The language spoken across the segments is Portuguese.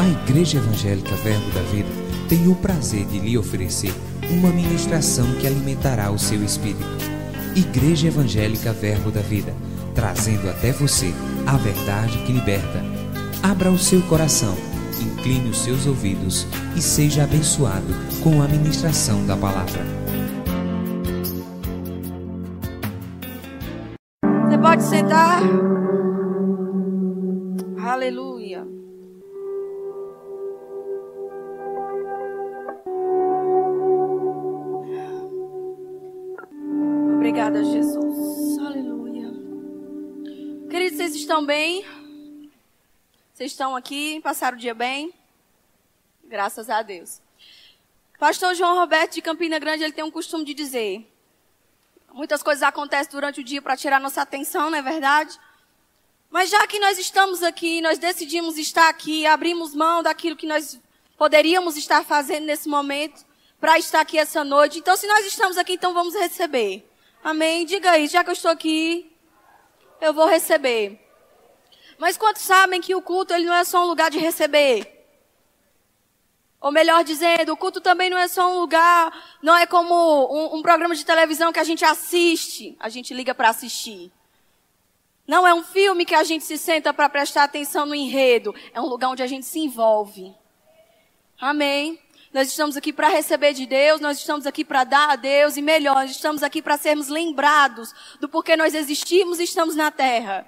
A Igreja Evangélica Verbo da Vida tem o prazer de lhe oferecer uma ministração que alimentará o seu espírito. Igreja Evangélica Verbo da Vida, trazendo até você a verdade que liberta. Abra o seu coração, incline os seus ouvidos e seja abençoado com a ministração da palavra. Você pode sentar? Aleluia. Estão bem? Vocês estão aqui? Passaram o dia bem? Graças a Deus. Pastor João Roberto de Campina Grande, ele tem um costume de dizer: muitas coisas acontecem durante o dia para tirar nossa atenção, não é verdade? Mas já que nós estamos aqui, nós decidimos estar aqui, abrimos mão daquilo que nós poderíamos estar fazendo nesse momento para estar aqui essa noite. Então, se nós estamos aqui, então vamos receber. Amém? Diga aí, já que eu estou aqui, eu vou receber. Mas quantos sabem que o culto ele não é só um lugar de receber? Ou melhor dizendo, o culto também não é só um lugar, não é como um, um programa de televisão que a gente assiste, a gente liga para assistir. Não é um filme que a gente se senta para prestar atenção no enredo. É um lugar onde a gente se envolve. Amém. Nós estamos aqui para receber de Deus, nós estamos aqui para dar a Deus e melhor, nós estamos aqui para sermos lembrados do porquê nós existimos e estamos na terra.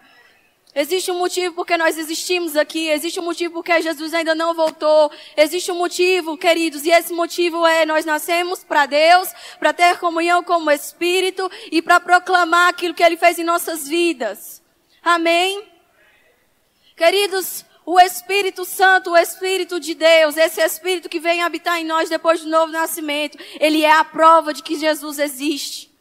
Existe um motivo porque nós existimos aqui, existe um motivo porque Jesus ainda não voltou, existe um motivo, queridos, e esse motivo é nós nascemos para Deus, para ter comunhão com o Espírito e para proclamar aquilo que Ele fez em nossas vidas. Amém? Queridos, o Espírito Santo, o Espírito de Deus, esse Espírito que vem habitar em nós depois do novo nascimento, ele é a prova de que Jesus existe.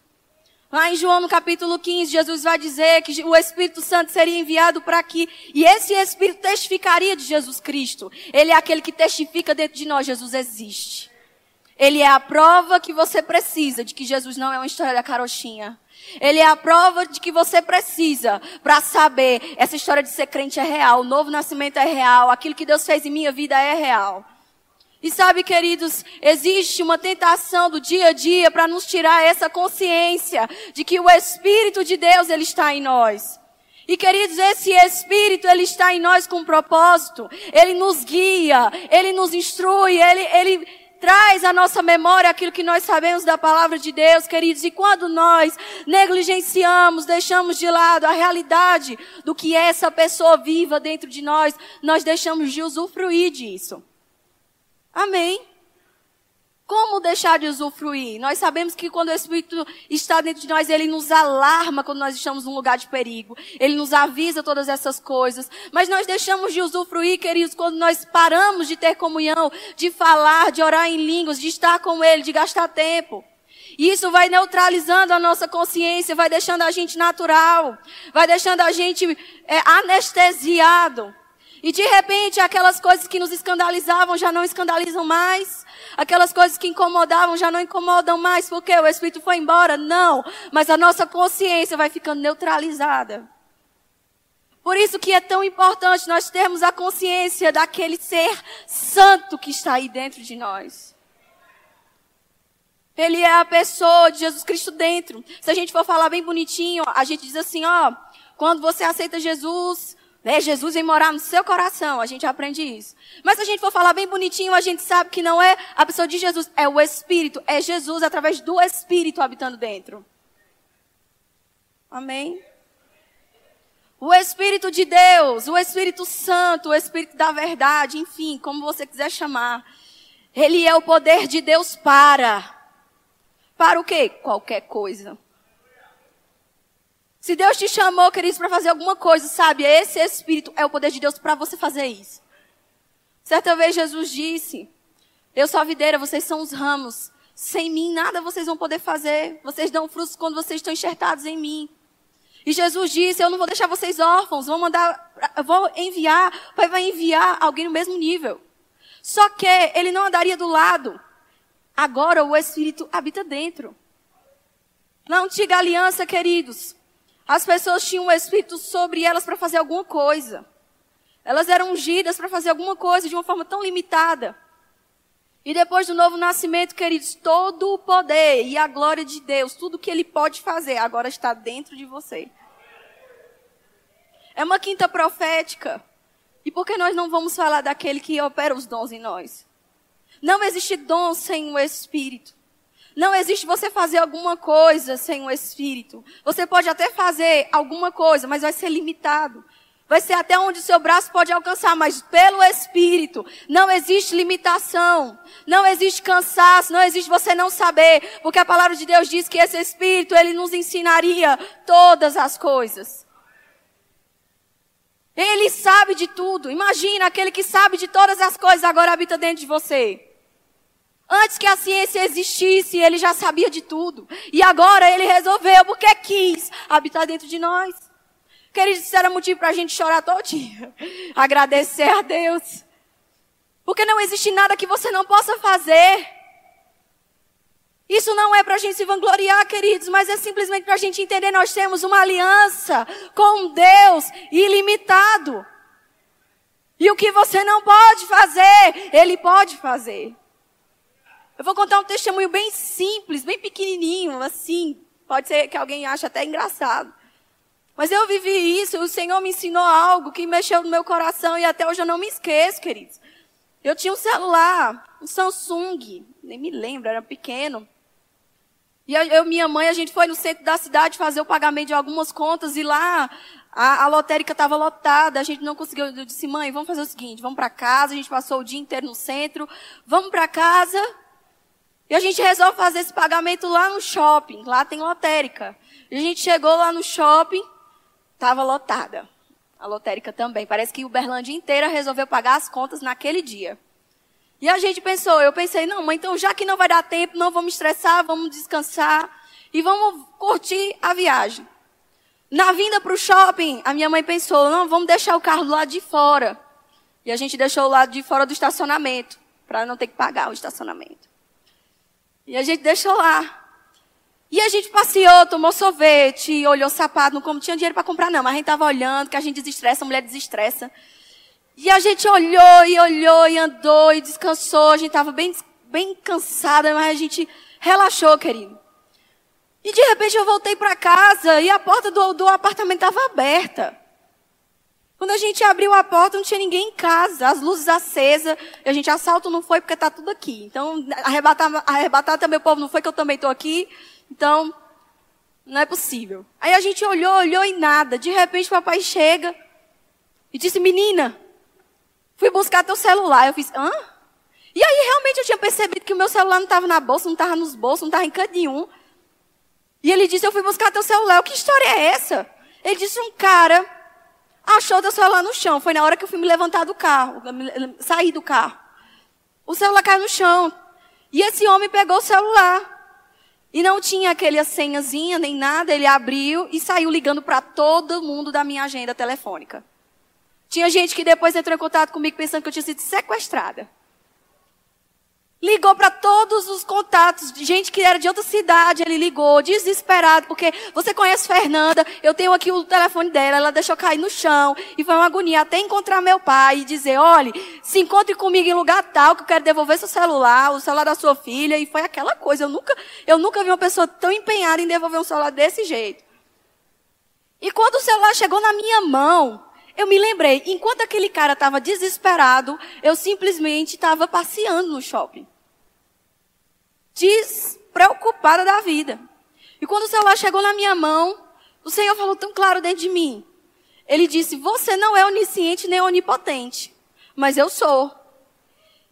Lá em João no capítulo 15, Jesus vai dizer que o Espírito Santo seria enviado para aqui. E esse Espírito testificaria de Jesus Cristo. Ele é aquele que testifica dentro de nós, Jesus existe. Ele é a prova que você precisa de que Jesus não é uma história da carochinha. Ele é a prova de que você precisa para saber essa história de ser crente é real, o novo nascimento é real, aquilo que Deus fez em minha vida é real. E sabe, queridos, existe uma tentação do dia a dia para nos tirar essa consciência de que o Espírito de Deus ele está em nós. E queridos, esse Espírito, ele está em nós com um propósito. Ele nos guia, ele nos instrui, ele, ele traz à nossa memória aquilo que nós sabemos da palavra de Deus, queridos. E quando nós negligenciamos, deixamos de lado a realidade do que essa pessoa viva dentro de nós, nós deixamos de usufruir disso. Amém. Como deixar de usufruir? Nós sabemos que quando o Espírito está dentro de nós, ele nos alarma quando nós estamos num lugar de perigo. Ele nos avisa todas essas coisas. Mas nós deixamos de usufruir, queridos, quando nós paramos de ter comunhão, de falar, de orar em línguas, de estar com Ele, de gastar tempo. E isso vai neutralizando a nossa consciência, vai deixando a gente natural, vai deixando a gente é, anestesiado. E de repente, aquelas coisas que nos escandalizavam já não escandalizam mais. Aquelas coisas que incomodavam já não incomodam mais, porque o Espírito foi embora? Não. Mas a nossa consciência vai ficando neutralizada. Por isso que é tão importante nós termos a consciência daquele ser santo que está aí dentro de nós. Ele é a pessoa de Jesus Cristo dentro. Se a gente for falar bem bonitinho, a gente diz assim, ó, quando você aceita Jesus, né? Jesus vem morar no seu coração, a gente aprende isso. Mas se a gente for falar bem bonitinho, a gente sabe que não é a pessoa de Jesus, é o Espírito, é Jesus através do Espírito habitando dentro. Amém? O Espírito de Deus, o Espírito Santo, o Espírito da verdade, enfim, como você quiser chamar. Ele é o poder de Deus para. Para o quê? Qualquer coisa. Se Deus te chamou, queridos, para fazer alguma coisa, sabe? Esse Espírito é o poder de Deus para você fazer isso. Certa vez Jesus disse: Eu sou a videira, vocês são os ramos. Sem mim nada vocês vão poder fazer. Vocês dão frutos quando vocês estão enxertados em mim. E Jesus disse: Eu não vou deixar vocês órfãos, vou mandar, vou enviar, Pai vai enviar alguém no mesmo nível. Só que ele não andaria do lado. Agora o Espírito habita dentro. Na antiga aliança, queridos, as pessoas tinham um espírito sobre elas para fazer alguma coisa. Elas eram ungidas para fazer alguma coisa de uma forma tão limitada. E depois do novo nascimento, queridos, todo o poder e a glória de Deus, tudo que Ele pode fazer, agora está dentro de você. É uma quinta profética. E por que nós não vamos falar daquele que opera os dons em nós? Não existe dom sem o Espírito. Não existe você fazer alguma coisa sem o Espírito. Você pode até fazer alguma coisa, mas vai ser limitado. Vai ser até onde o seu braço pode alcançar, mas pelo Espírito. Não existe limitação. Não existe cansaço. Não existe você não saber. Porque a palavra de Deus diz que esse Espírito, ele nos ensinaria todas as coisas. Ele sabe de tudo. Imagina aquele que sabe de todas as coisas agora habita dentro de você. Antes que a ciência existisse, ele já sabia de tudo. E agora ele resolveu, porque quis, habitar dentro de nós. Queridos, isso era motivo para a gente chorar todo dia. Agradecer a Deus. Porque não existe nada que você não possa fazer. Isso não é para a gente se vangloriar, queridos, mas é simplesmente para a gente entender nós temos uma aliança com Deus ilimitado. E o que você não pode fazer, Ele pode fazer. Eu vou contar um testemunho bem simples, bem pequenininho, assim. Pode ser que alguém ache até engraçado. Mas eu vivi isso, o Senhor me ensinou algo que mexeu no meu coração e até hoje eu não me esqueço, queridos. Eu tinha um celular, um Samsung, nem me lembro, era pequeno. E eu minha mãe, a gente foi no centro da cidade fazer o pagamento de algumas contas e lá a, a lotérica estava lotada, a gente não conseguiu. Eu disse, mãe, vamos fazer o seguinte, vamos para casa, a gente passou o dia inteiro no centro, vamos para casa e a gente resolve fazer esse pagamento lá no shopping, lá tem lotérica. E a gente chegou lá no shopping, estava lotada. A lotérica também. Parece que o Berlândia inteira resolveu pagar as contas naquele dia. E a gente pensou, eu pensei, não, mãe, então já que não vai dar tempo, não vamos estressar, vamos descansar e vamos curtir a viagem. Na vinda para o shopping, a minha mãe pensou, não, vamos deixar o carro do lado de fora. E a gente deixou o lado de fora do estacionamento, para não ter que pagar o estacionamento. E a gente deixou lá. E a gente passeou, tomou sorvete, olhou sapato, não tinha dinheiro para comprar não, mas a gente estava olhando, que a gente desestressa, a mulher desestressa. E a gente olhou e olhou e andou e descansou. A gente estava bem, bem cansada, mas a gente relaxou, querido. E de repente eu voltei para casa e a porta do, do apartamento estava aberta. Quando a gente abriu a porta, não tinha ninguém em casa, as luzes acesas. A gente, assalto não foi porque está tudo aqui. Então, arrebatar, arrebatar também o povo não foi que eu também estou aqui. Então, não é possível. Aí a gente olhou, olhou e nada. De repente, o papai chega e disse, menina, Fui buscar teu celular. Eu fiz, hã? E aí realmente eu tinha percebido que o meu celular não estava na bolsa, não estava nos bolsos, não estava em canto nenhum. E ele disse, eu fui buscar teu celular. Que história é essa? Ele disse, um cara achou teu celular no chão. Foi na hora que eu fui me levantar do carro, sair do carro. O celular caiu no chão. E esse homem pegou o celular. E não tinha aquele senhazinha nem nada. Ele abriu e saiu ligando para todo mundo da minha agenda telefônica. Tinha gente que depois entrou em contato comigo pensando que eu tinha sido sequestrada. Ligou para todos os contatos, gente que era de outra cidade, ele ligou, desesperado, porque você conhece Fernanda, eu tenho aqui o telefone dela, ela deixou cair no chão, e foi uma agonia até encontrar meu pai e dizer, olhe, se encontre comigo em lugar tal, que eu quero devolver seu celular, o celular da sua filha, e foi aquela coisa, eu nunca, eu nunca vi uma pessoa tão empenhada em devolver um celular desse jeito. E quando o celular chegou na minha mão, eu me lembrei, enquanto aquele cara estava desesperado, eu simplesmente estava passeando no shopping. Despreocupada da vida. E quando o celular chegou na minha mão, o Senhor falou tão claro dentro de mim. Ele disse: Você não é onisciente nem onipotente, mas eu sou.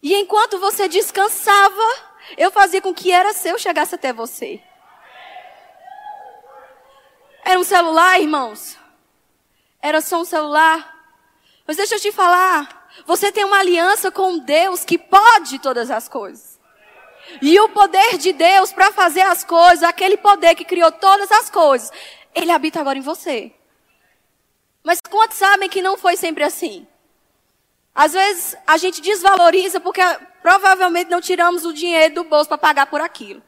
E enquanto você descansava, eu fazia com que era seu chegasse até você. Era um celular, irmãos? Era só um celular. Mas deixa eu te falar. Você tem uma aliança com Deus que pode todas as coisas. E o poder de Deus para fazer as coisas, aquele poder que criou todas as coisas, ele habita agora em você. Mas quantos sabem que não foi sempre assim? Às vezes a gente desvaloriza porque provavelmente não tiramos o dinheiro do bolso para pagar por aquilo.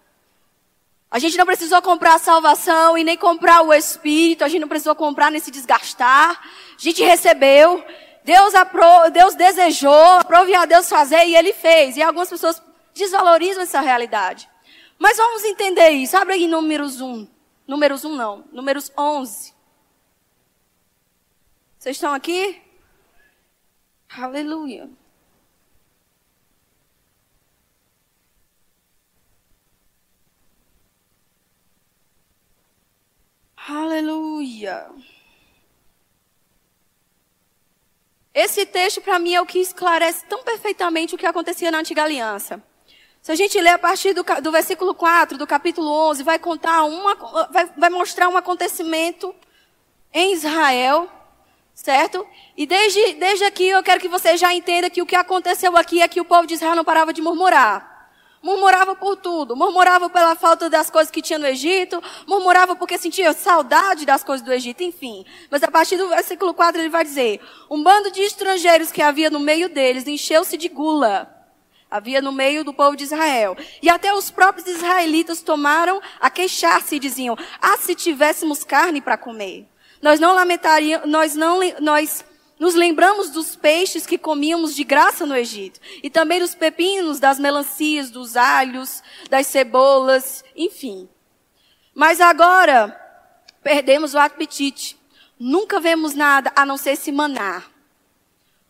A gente não precisou comprar a salvação e nem comprar o Espírito, a gente não precisou comprar nem se desgastar. A gente recebeu Deus, apro Deus desejou, aprove a Deus fazer e ele fez. E algumas pessoas desvalorizam essa realidade. Mas vamos entender isso. Abre aí números 1. Números 1 não, números 11. Vocês estão aqui? Aleluia. Aleluia. Esse texto, para mim, é o que esclarece tão perfeitamente o que acontecia na antiga aliança. Se a gente ler a partir do, do versículo 4, do capítulo 11, vai contar uma, vai, vai mostrar um acontecimento em Israel, certo? E desde, desde aqui eu quero que você já entenda que o que aconteceu aqui é que o povo de Israel não parava de murmurar. Murmurava por tudo. Murmurava pela falta das coisas que tinha no Egito. Murmurava porque sentia saudade das coisas do Egito, enfim. Mas a partir do versículo 4 ele vai dizer: Um bando de estrangeiros que havia no meio deles encheu-se de gula. Havia no meio do povo de Israel. E até os próprios israelitas tomaram a queixar-se e diziam: Ah, se tivéssemos carne para comer. Nós não lamentaríamos, nós não, nós nos lembramos dos peixes que comíamos de graça no Egito. E também dos pepinos, das melancias, dos alhos, das cebolas, enfim. Mas agora, perdemos o apetite. Nunca vemos nada a não ser esse maná.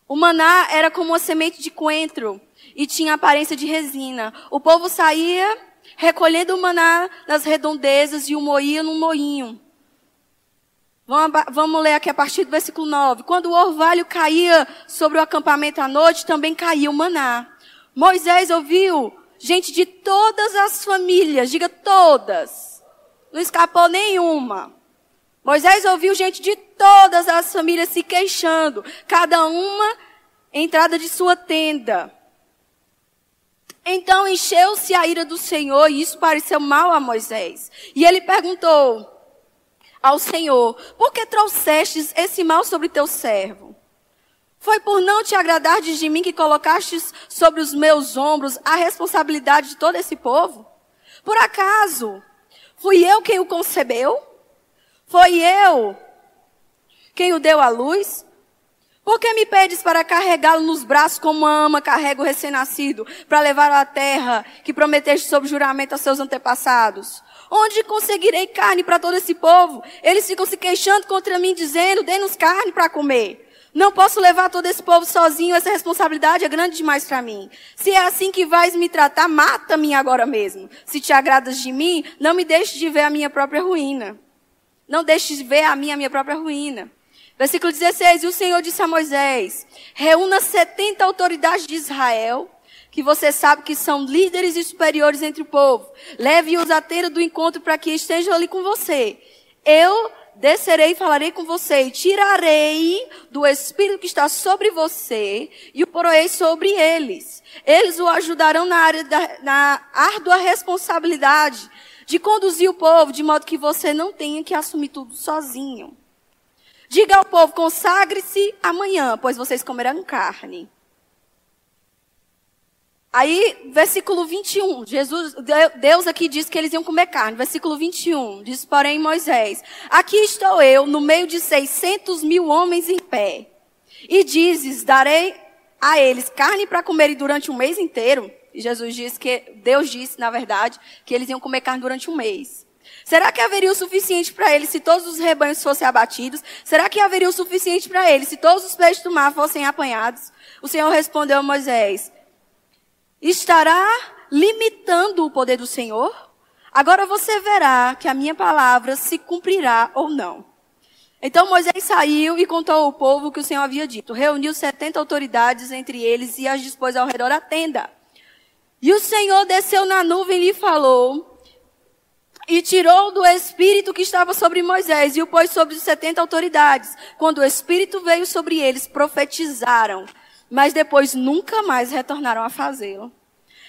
O maná era como uma semente de coentro e tinha aparência de resina. O povo saía recolhendo o maná nas redondezas e o moía num moinho. Vamos ler aqui a partir do versículo 9. Quando o orvalho caía sobre o acampamento à noite, também caía o maná. Moisés ouviu gente de todas as famílias, diga todas. Não escapou nenhuma. Moisés ouviu gente de todas as famílias se queixando, cada uma entrada de sua tenda. Então encheu-se a ira do Senhor e isso pareceu mal a Moisés. E ele perguntou: ao Senhor: Por que trouxestes esse mal sobre teu servo? Foi por não te agradar de mim que colocastes sobre os meus ombros a responsabilidade de todo esse povo? Por acaso fui eu quem o concebeu? Foi eu quem o deu à luz? Por que me pedes para carregá-lo nos braços como ama carrega o recém-nascido, para levar à terra que prometeste sob juramento a seus antepassados? Onde conseguirei carne para todo esse povo? Eles ficam se queixando contra mim, dizendo: dê-nos carne para comer. Não posso levar todo esse povo sozinho, essa responsabilidade é grande demais para mim. Se é assim que vais me tratar, mata-me agora mesmo. Se te agradas de mim, não me deixes de ver a minha própria ruína. Não deixes de ver a minha, a minha própria ruína. Versículo 16: E o Senhor disse a Moisés: Reúna setenta autoridades de Israel que você sabe que são líderes e superiores entre o povo. Leve-os à tenda do encontro para que estejam ali com você. Eu descerei e falarei com você, e tirarei do espírito que está sobre você e o porei sobre eles. Eles o ajudarão na área da na árdua responsabilidade de conduzir o povo de modo que você não tenha que assumir tudo sozinho. Diga ao povo: consagre-se amanhã, pois vocês comerão carne. Aí, versículo 21, Jesus, Deus aqui diz que eles iam comer carne. Versículo 21, diz, porém, Moisés, aqui estou eu, no meio de 600 mil homens em pé. E dizes, darei a eles carne para comerem durante um mês inteiro. E Jesus disse que, Deus disse, na verdade, que eles iam comer carne durante um mês. Será que haveria o suficiente para eles se todos os rebanhos fossem abatidos? Será que haveria o suficiente para eles se todos os peixes do mar fossem apanhados? O Senhor respondeu a Moisés, estará limitando o poder do Senhor? Agora você verá que a minha palavra se cumprirá ou não. Então Moisés saiu e contou ao povo o que o Senhor havia dito. Reuniu setenta autoridades entre eles e as dispôs ao redor da tenda. E o Senhor desceu na nuvem e lhe falou, e tirou do Espírito que estava sobre Moisés e o pôs sobre os setenta autoridades. Quando o Espírito veio sobre eles, profetizaram mas depois nunca mais retornaram a fazê-lo.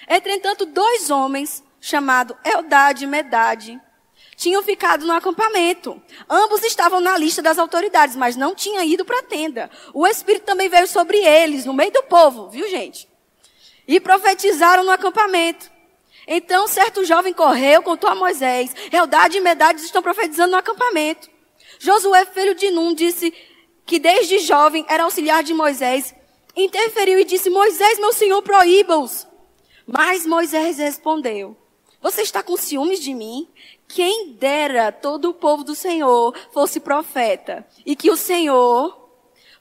Entretanto, dois homens, chamados Eldade e Medade, tinham ficado no acampamento. Ambos estavam na lista das autoridades, mas não tinham ido para a tenda. O Espírito também veio sobre eles, no meio do povo, viu gente? E profetizaram no acampamento. Então, certo jovem correu, contou a Moisés, Eldade e Medade estão profetizando no acampamento. Josué, filho de Num, disse, que desde jovem era auxiliar de Moisés, interferiu e disse: Moisés, meu senhor, proíba-os. Mas Moisés respondeu: Você está com ciúmes de mim? Quem dera todo o povo do Senhor fosse profeta e que o Senhor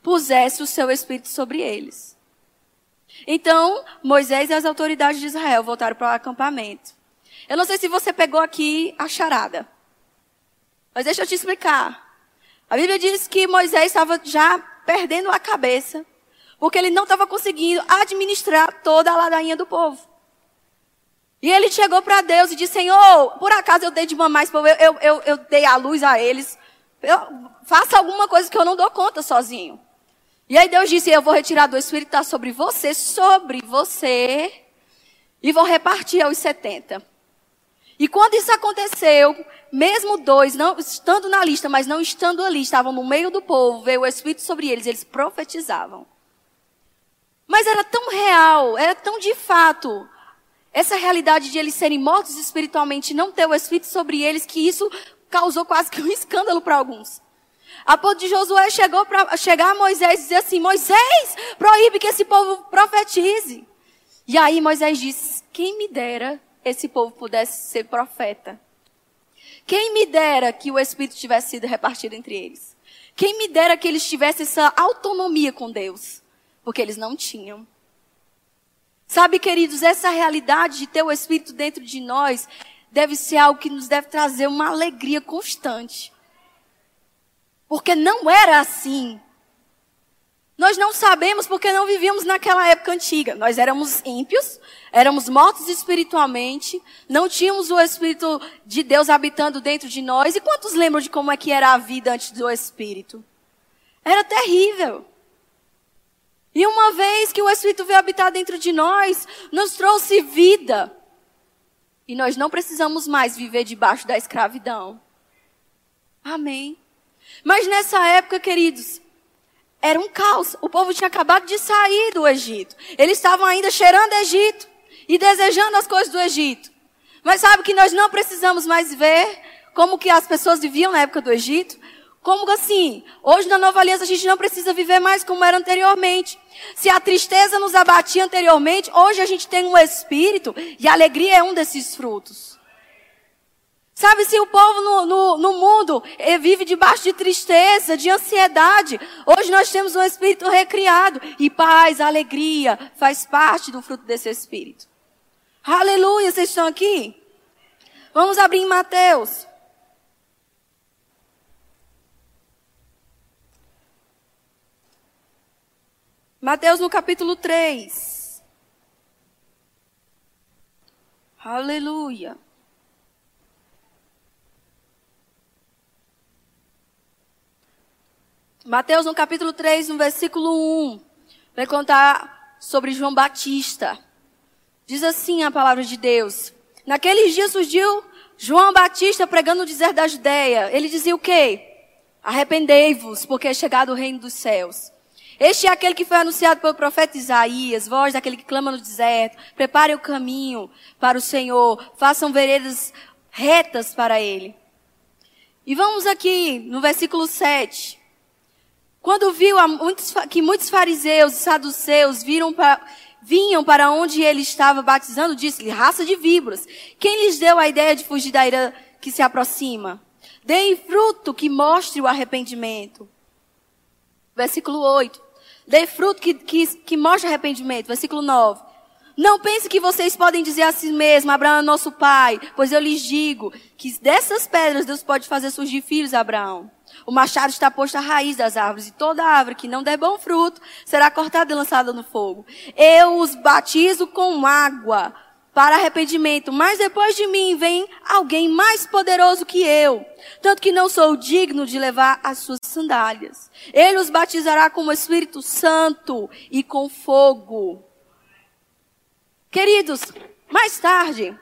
pusesse o seu espírito sobre eles. Então, Moisés e as autoridades de Israel voltaram para o acampamento. Eu não sei se você pegou aqui a charada. Mas deixa eu te explicar. A Bíblia diz que Moisés estava já perdendo a cabeça, porque ele não estava conseguindo administrar toda a ladainha do povo. E ele chegou para Deus e disse: Senhor, por acaso eu dei de mamar esse povo, eu, eu, eu, dei a luz a eles. Eu, faça alguma coisa que eu não dou conta sozinho. E aí Deus disse: Eu vou retirar do Espírito está sobre você, sobre você, e vou repartir aos 70. E quando isso aconteceu, mesmo dois, não estando na lista, mas não estando ali, estavam no meio do povo, veio o Espírito sobre eles, eles profetizavam. Mas era tão real, era tão de fato, essa realidade de eles serem mortos espiritualmente, não ter o Espírito sobre eles, que isso causou quase que um escândalo para alguns. A ponto de Josué chegou para chegar a Moisés e dizer assim: Moisés, proíbe que esse povo profetize. E aí Moisés disse: Quem me dera esse povo pudesse ser profeta. Quem me dera que o Espírito tivesse sido repartido entre eles. Quem me dera que eles tivessem essa autonomia com Deus. Porque eles não tinham. Sabe, queridos, essa realidade de ter o Espírito dentro de nós deve ser algo que nos deve trazer uma alegria constante. Porque não era assim nós não sabemos porque não vivíamos naquela época antiga. Nós éramos ímpios, éramos mortos espiritualmente, não tínhamos o Espírito de Deus habitando dentro de nós. E quantos lembram de como é que era a vida antes do Espírito? Era terrível. E uma vez que o Espírito veio habitar dentro de nós, nos trouxe vida. E nós não precisamos mais viver debaixo da escravidão. Amém. Mas nessa época, queridos, era um caos. O povo tinha acabado de sair do Egito. Eles estavam ainda cheirando Egito e desejando as coisas do Egito. Mas sabe que nós não precisamos mais ver como que as pessoas viviam na época do Egito? Como assim? Hoje na nova aliança a gente não precisa viver mais como era anteriormente. Se a tristeza nos abatia anteriormente, hoje a gente tem um espírito e a alegria é um desses frutos. Sabe, se o povo no, no, no mundo eh, vive debaixo de tristeza, de ansiedade, hoje nós temos um espírito recriado. E paz, alegria, faz parte do fruto desse espírito. Aleluia, vocês estão aqui? Vamos abrir em Mateus. Mateus no capítulo 3. Aleluia. Mateus, no capítulo 3, no versículo 1, vai contar sobre João Batista. Diz assim a palavra de Deus. Naqueles dias surgiu João Batista pregando no deserto da Judéia. Ele dizia o quê? Arrependei-vos, porque é chegado o reino dos céus. Este é aquele que foi anunciado pelo profeta Isaías, voz daquele que clama no deserto. Prepare o caminho para o Senhor, façam veredas retas para ele. E vamos aqui no versículo 7. Quando viu muitos, que muitos fariseus e saduceus viram vinham para onde ele estava batizando, disse-lhe, raça de víboras, quem lhes deu a ideia de fugir da ira que se aproxima? Deem fruto que mostre o arrependimento. Versículo 8. Dê fruto que, que, que mostre arrependimento. Versículo 9. Não pense que vocês podem dizer a si mesmo, Abraão é nosso pai, pois eu lhes digo que dessas pedras Deus pode fazer surgir filhos, Abraão. O machado está posto à raiz das árvores, e toda árvore que não der bom fruto será cortada e lançada no fogo. Eu os batizo com água para arrependimento, mas depois de mim vem alguém mais poderoso que eu, tanto que não sou digno de levar as suas sandálias. Ele os batizará com o Espírito Santo e com fogo. Queridos, mais tarde,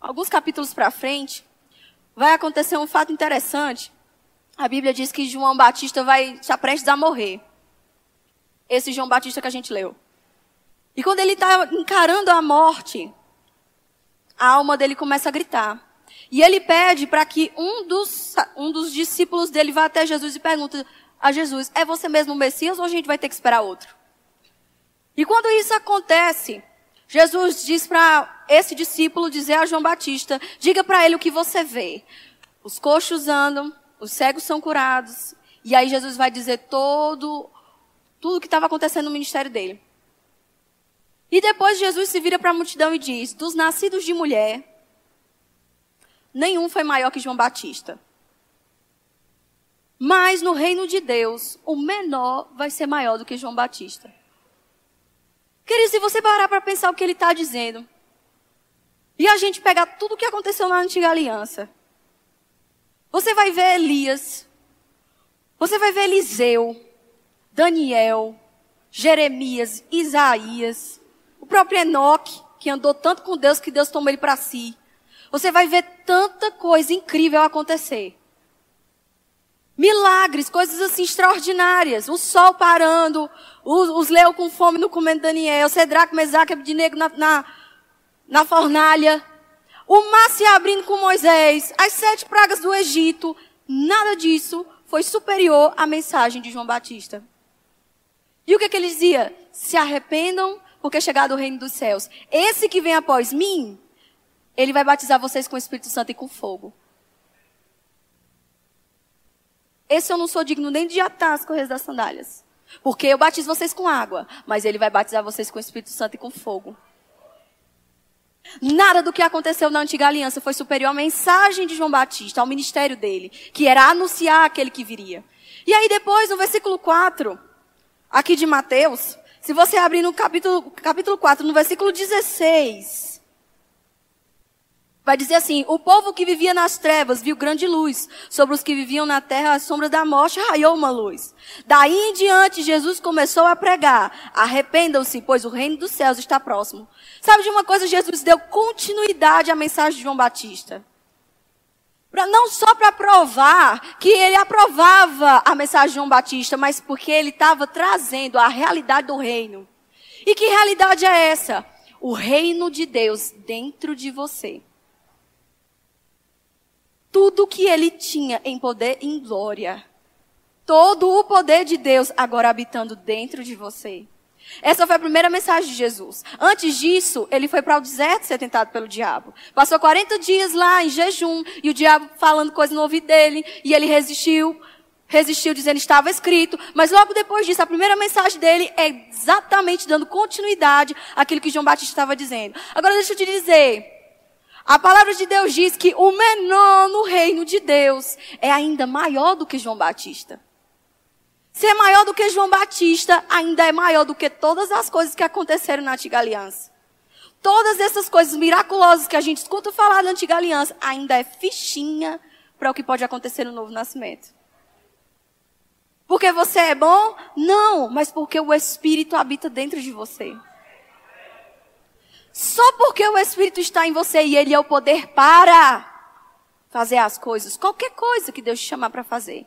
alguns capítulos para frente, vai acontecer um fato interessante a Bíblia diz que João Batista vai estar prestes a morrer. Esse João Batista que a gente leu. E quando ele está encarando a morte, a alma dele começa a gritar. E ele pede para que um dos, um dos discípulos dele vá até Jesus e pergunta: a Jesus: É você mesmo o Messias ou a gente vai ter que esperar outro? E quando isso acontece, Jesus diz para esse discípulo dizer a João Batista: Diga para ele o que você vê. Os coxos andam, os cegos são curados. E aí Jesus vai dizer todo tudo o que estava acontecendo no ministério dele. E depois Jesus se vira para a multidão e diz: Dos nascidos de mulher, nenhum foi maior que João Batista. Mas no reino de Deus, o menor vai ser maior do que João Batista. Querido, se você parar para pensar o que ele está dizendo, e a gente pegar tudo o que aconteceu na antiga aliança, você vai ver Elias, você vai ver Eliseu, Daniel, Jeremias, Isaías, o próprio Enoque, que andou tanto com Deus que Deus tomou ele para si. Você vai ver tanta coisa incrível acontecer. Milagres, coisas assim extraordinárias. O sol parando, os, os leões com fome no comendo Daniel, Cedraco, Mesaque, Abednego na, na, na fornalha. O mar se abrindo com Moisés, as sete pragas do Egito. Nada disso foi superior à mensagem de João Batista. E o que, que ele dizia? Se arrependam, porque é chegado o reino dos céus. Esse que vem após mim, ele vai batizar vocês com o Espírito Santo e com fogo. Esse eu não sou digno nem de atar as correias das sandálias. Porque eu batizo vocês com água, mas ele vai batizar vocês com o Espírito Santo e com fogo. Nada do que aconteceu na antiga aliança foi superior à mensagem de João Batista, ao ministério dele, que era anunciar aquele que viria. E aí depois, no versículo 4, aqui de Mateus, se você abrir no capítulo, capítulo 4, no versículo 16, Vai dizer assim: o povo que vivia nas trevas viu grande luz. Sobre os que viviam na terra, a sombra da morte raiou uma luz. Daí em diante, Jesus começou a pregar: arrependam-se, pois o reino dos céus está próximo. Sabe de uma coisa? Jesus deu continuidade à mensagem de João Batista. Pra, não só para provar que ele aprovava a mensagem de João Batista, mas porque ele estava trazendo a realidade do reino. E que realidade é essa? O reino de Deus dentro de você tudo que ele tinha em poder e em glória. Todo o poder de Deus agora habitando dentro de você. Essa foi a primeira mensagem de Jesus. Antes disso, ele foi para o deserto ser tentado pelo diabo. Passou 40 dias lá em jejum e o diabo falando coisas no ouvido dele e ele resistiu. Resistiu dizendo estava escrito, mas logo depois disso, a primeira mensagem dele é exatamente dando continuidade àquilo que João Batista estava dizendo. Agora deixa eu te dizer, a palavra de Deus diz que o menor no reino de Deus é ainda maior do que João Batista. Se é maior do que João Batista, ainda é maior do que todas as coisas que aconteceram na antiga aliança. Todas essas coisas miraculosas que a gente escuta falar na antiga aliança, ainda é fichinha para o que pode acontecer no novo nascimento. Porque você é bom? Não, mas porque o Espírito habita dentro de você. Só porque o Espírito está em você e ele é o poder para fazer as coisas, qualquer coisa que Deus te chamar para fazer.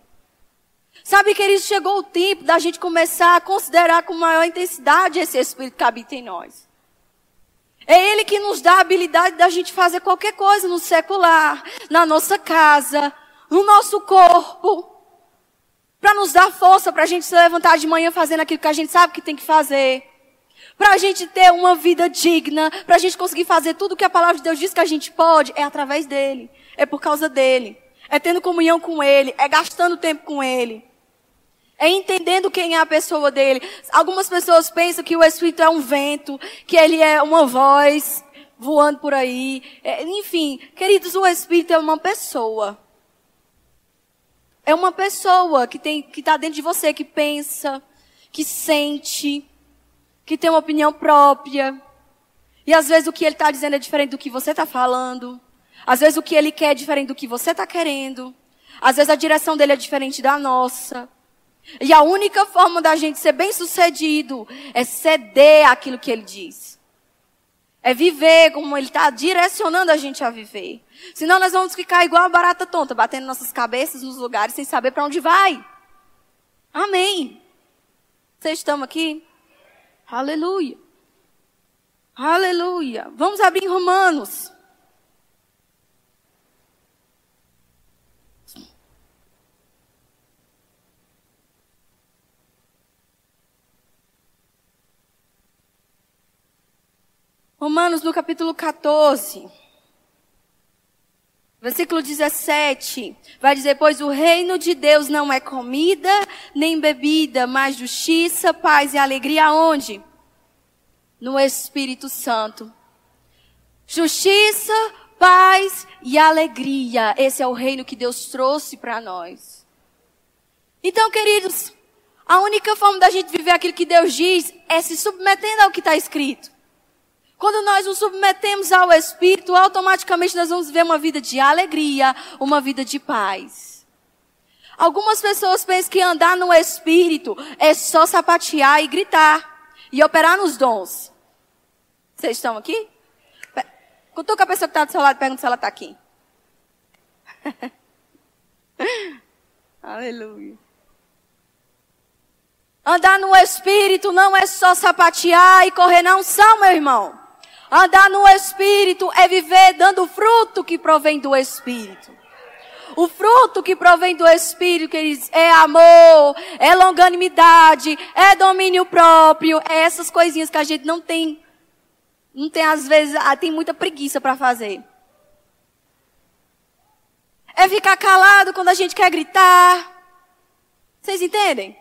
Sabe, queridos, chegou o tempo da gente começar a considerar com maior intensidade esse Espírito que habita em nós. É Ele que nos dá a habilidade da gente fazer qualquer coisa no secular, na nossa casa, no nosso corpo. Para nos dar força para a gente se levantar de manhã fazendo aquilo que a gente sabe que tem que fazer. Para a gente ter uma vida digna, para a gente conseguir fazer tudo o que a palavra de Deus diz que a gente pode, é através dele. É por causa dele. É tendo comunhão com ele. É gastando tempo com ele. É entendendo quem é a pessoa dele. Algumas pessoas pensam que o Espírito é um vento, que ele é uma voz voando por aí. É, enfim, queridos, o Espírito é uma pessoa. É uma pessoa que tem, que está dentro de você, que pensa, que sente, que tem uma opinião própria. E às vezes o que ele está dizendo é diferente do que você está falando. Às vezes o que ele quer é diferente do que você está querendo. Às vezes a direção dele é diferente da nossa. E a única forma da gente ser bem sucedido é ceder àquilo que ele diz. É viver como ele está direcionando a gente a viver. Senão nós vamos ficar igual a barata tonta, batendo nossas cabeças nos lugares sem saber para onde vai. Amém. Vocês estão aqui? Aleluia. Aleluia. Vamos abrir Romanos. Romanos no capítulo 14. Versículo 17 vai dizer: Pois o reino de Deus não é comida nem bebida, mas justiça, paz e alegria. Onde? No Espírito Santo. Justiça, paz e alegria. Esse é o reino que Deus trouxe para nós. Então, queridos, a única forma da gente viver aquilo que Deus diz é se submetendo ao que está escrito. Quando nós nos submetemos ao Espírito, automaticamente nós vamos ver uma vida de alegria, uma vida de paz. Algumas pessoas pensam que andar no Espírito é só sapatear e gritar e operar nos dons. Vocês estão aqui? Cutuca a pessoa que está do seu lado e pergunta se ela está aqui. Aleluia. Andar no Espírito não é só sapatear e correr na unção, meu irmão. Andar no Espírito é viver dando fruto que provém do Espírito. O fruto que provém do Espírito, queridos, é amor, é longanimidade, é domínio próprio, é essas coisinhas que a gente não tem, não tem às vezes, ah, tem muita preguiça para fazer. É ficar calado quando a gente quer gritar. Vocês entendem?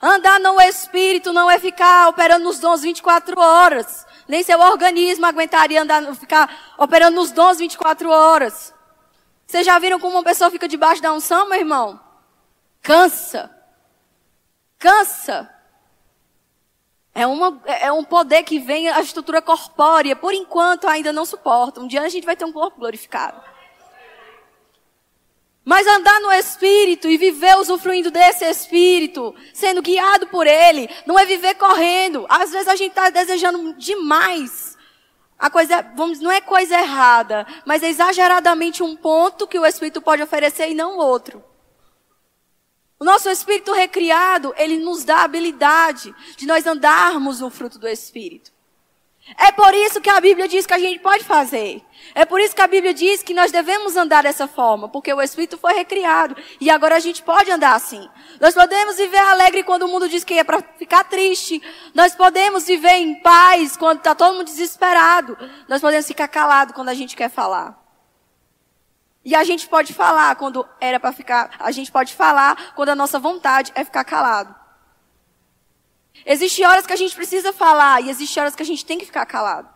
Andar no Espírito não é ficar operando nos dons 24 horas. Nem seu organismo aguentaria andar, ficar operando nos dons 24 horas. Vocês já viram como uma pessoa fica debaixo da unção, meu irmão? Cansa. Cansa. É, uma, é um poder que vem a estrutura corpórea. Por enquanto ainda não suporta. Um dia a gente vai ter um corpo glorificado. Mas andar no Espírito e viver usufruindo desse Espírito, sendo guiado por Ele, não é viver correndo. Às vezes a gente está desejando demais. A coisa, vamos, não é coisa errada, mas é exageradamente um ponto que o Espírito pode oferecer e não outro. O nosso Espírito recriado, ele nos dá a habilidade de nós andarmos no fruto do Espírito. É por isso que a Bíblia diz que a gente pode fazer. É por isso que a Bíblia diz que nós devemos andar dessa forma, porque o Espírito foi recriado e agora a gente pode andar assim. Nós podemos viver alegre quando o mundo diz que é para ficar triste. Nós podemos viver em paz quando está todo mundo desesperado. Nós podemos ficar calado quando a gente quer falar. E a gente pode falar quando era para ficar. A gente pode falar quando a nossa vontade é ficar calado. Existem horas que a gente precisa falar e existem horas que a gente tem que ficar calado.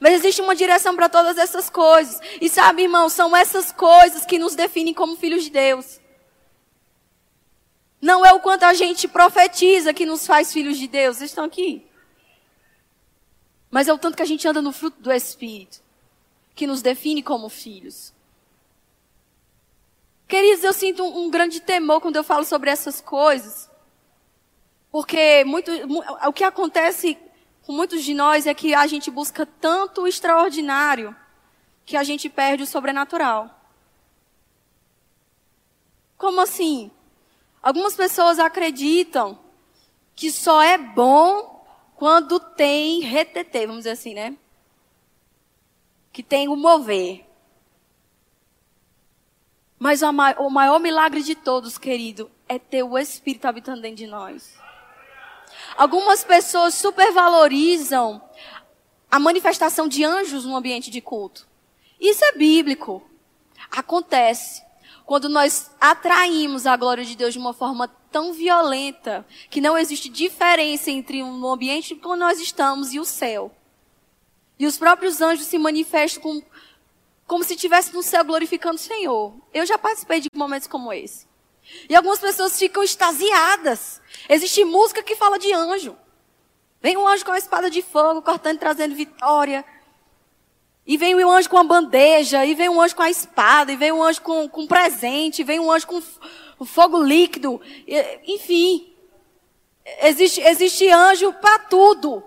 Mas existe uma direção para todas essas coisas. E sabe, irmão, são essas coisas que nos definem como filhos de Deus. Não é o quanto a gente profetiza que nos faz filhos de Deus. Vocês estão aqui? Mas é o tanto que a gente anda no fruto do Espírito que nos define como filhos. Queridos, eu sinto um, um grande temor quando eu falo sobre essas coisas. Porque muito, o que acontece com muitos de nós é que a gente busca tanto o extraordinário que a gente perde o sobrenatural. Como assim? Algumas pessoas acreditam que só é bom quando tem retetê, vamos dizer assim, né? Que tem o mover. Mas o maior milagre de todos, querido, é ter o Espírito habitando dentro de nós. Algumas pessoas supervalorizam a manifestação de anjos no ambiente de culto. Isso é bíblico. Acontece quando nós atraímos a glória de Deus de uma forma tão violenta que não existe diferença entre o ambiente que nós estamos e o céu. E os próprios anjos se manifestam como, como se estivesse no céu glorificando o Senhor. Eu já participei de momentos como esse. E algumas pessoas ficam extasiadas. Existe música que fala de anjo. Vem um anjo com a espada de fogo, cortando e trazendo vitória. E vem um anjo com a bandeja, e vem um anjo com a espada, e vem um anjo com, com presente, e vem um anjo com fogo líquido. Enfim, existe, existe anjo para tudo.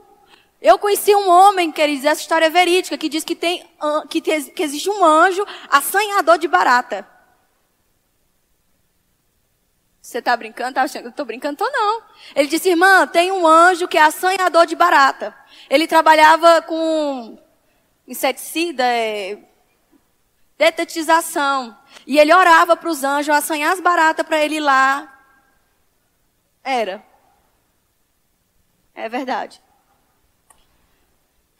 Eu conheci um homem, queridos, essa história é verídica, que diz que, tem, que, que existe um anjo assanhador de barata. Você está brincando? Tá achando que eu estou brincando? Tô não. Ele disse, irmã, tem um anjo que é assanhador de barata. Ele trabalhava com inseticida, é, detetização. E ele orava para os anjos assanhar as baratas para ele ir lá. Era. É verdade.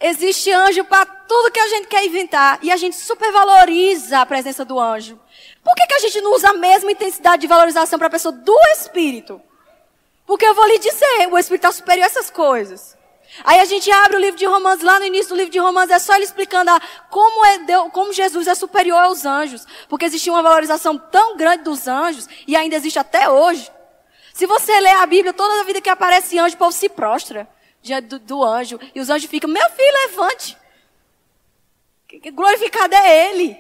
Existe anjo para tudo que a gente quer inventar. E a gente supervaloriza a presença do anjo. Por que, que a gente não usa a mesma intensidade de valorização para a pessoa do Espírito? Porque eu vou lhe dizer, o Espírito está superior a essas coisas. Aí a gente abre o livro de Romanos, lá no início do livro de Romanos, é só ele explicando ah, como, é Deus, como Jesus é superior aos anjos. Porque existia uma valorização tão grande dos anjos, e ainda existe até hoje. Se você lê a Bíblia, toda a vida que aparece anjo, o povo se prostra diante do, do anjo. E os anjos ficam, meu filho, levante. Glorificado é Ele.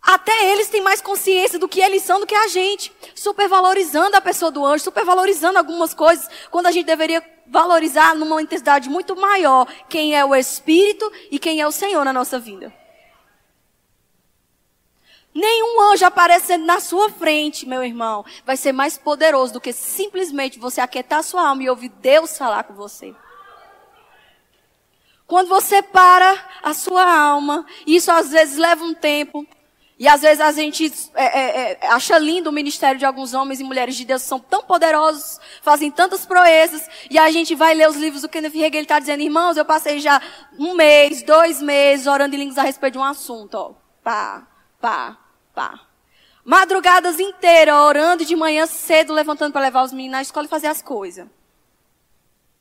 Até eles têm mais consciência do que eles são do que a gente. Supervalorizando a pessoa do anjo, supervalorizando algumas coisas, quando a gente deveria valorizar numa intensidade muito maior quem é o Espírito e quem é o Senhor na nossa vida. Nenhum anjo aparecendo na sua frente, meu irmão, vai ser mais poderoso do que simplesmente você aquietar sua alma e ouvir Deus falar com você. Quando você para a sua alma, isso às vezes leva um tempo, e às vezes a gente é, é, é, acha lindo o ministério de alguns homens e mulheres de Deus que são tão poderosos, fazem tantas proezas, e a gente vai ler os livros do Kenneth Hagin, ele está dizendo, irmãos, eu passei já um mês, dois meses, orando em línguas a respeito de um assunto, ó. Pá, pá, Pá. Madrugadas inteiras, orando de manhã cedo, levantando para levar os meninos na escola e fazer as coisas.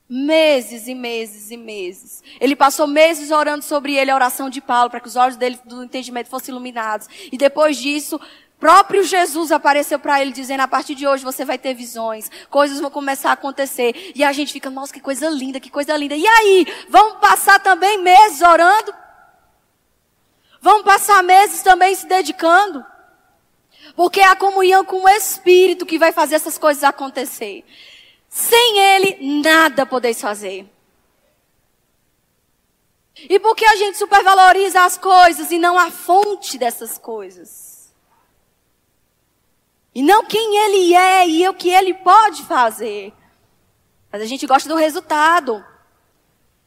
Meses e meses e meses. Ele passou meses orando sobre ele, a oração de Paulo, para que os olhos dele do entendimento fossem iluminados. E depois disso, próprio Jesus apareceu para ele dizendo: a partir de hoje você vai ter visões, coisas vão começar a acontecer. E a gente fica, nossa, que coisa linda, que coisa linda. E aí, vamos passar também meses orando? Vamos passar meses também se dedicando. Porque é a comunhão com o Espírito que vai fazer essas coisas acontecer. Sem Ele, nada podeis fazer. E por que a gente supervaloriza as coisas e não a fonte dessas coisas? E não quem Ele é e o que Ele pode fazer. Mas a gente gosta do resultado.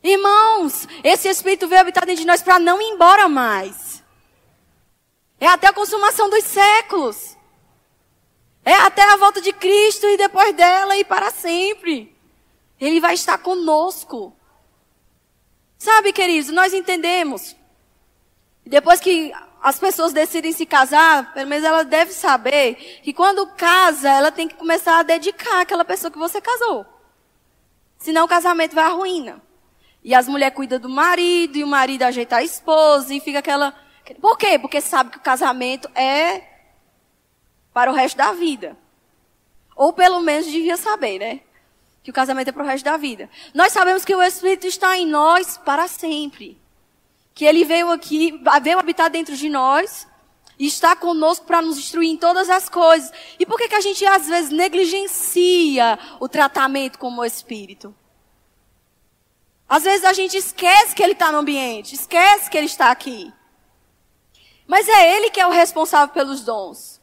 Irmãos, esse Espírito veio habitar dentro de nós para não ir embora mais. É até a consumação dos séculos. É até a volta de Cristo e depois dela e para sempre. Ele vai estar conosco. Sabe, queridos, nós entendemos. Depois que as pessoas decidem se casar, pelo menos ela deve saber que quando casa, ela tem que começar a dedicar aquela pessoa que você casou. Senão o casamento vai à ruína. E as mulheres cuidam do marido, e o marido ajeita a esposa, e fica aquela. Por quê? Porque sabe que o casamento é para o resto da vida. Ou pelo menos devia saber, né? Que o casamento é para o resto da vida. Nós sabemos que o Espírito está em nós para sempre. Que ele veio aqui, veio habitar dentro de nós e está conosco para nos instruir em todas as coisas. E por que, que a gente às vezes negligencia o tratamento com o Espírito? Às vezes a gente esquece que ele está no ambiente, esquece que ele está aqui. Mas é ele que é o responsável pelos dons.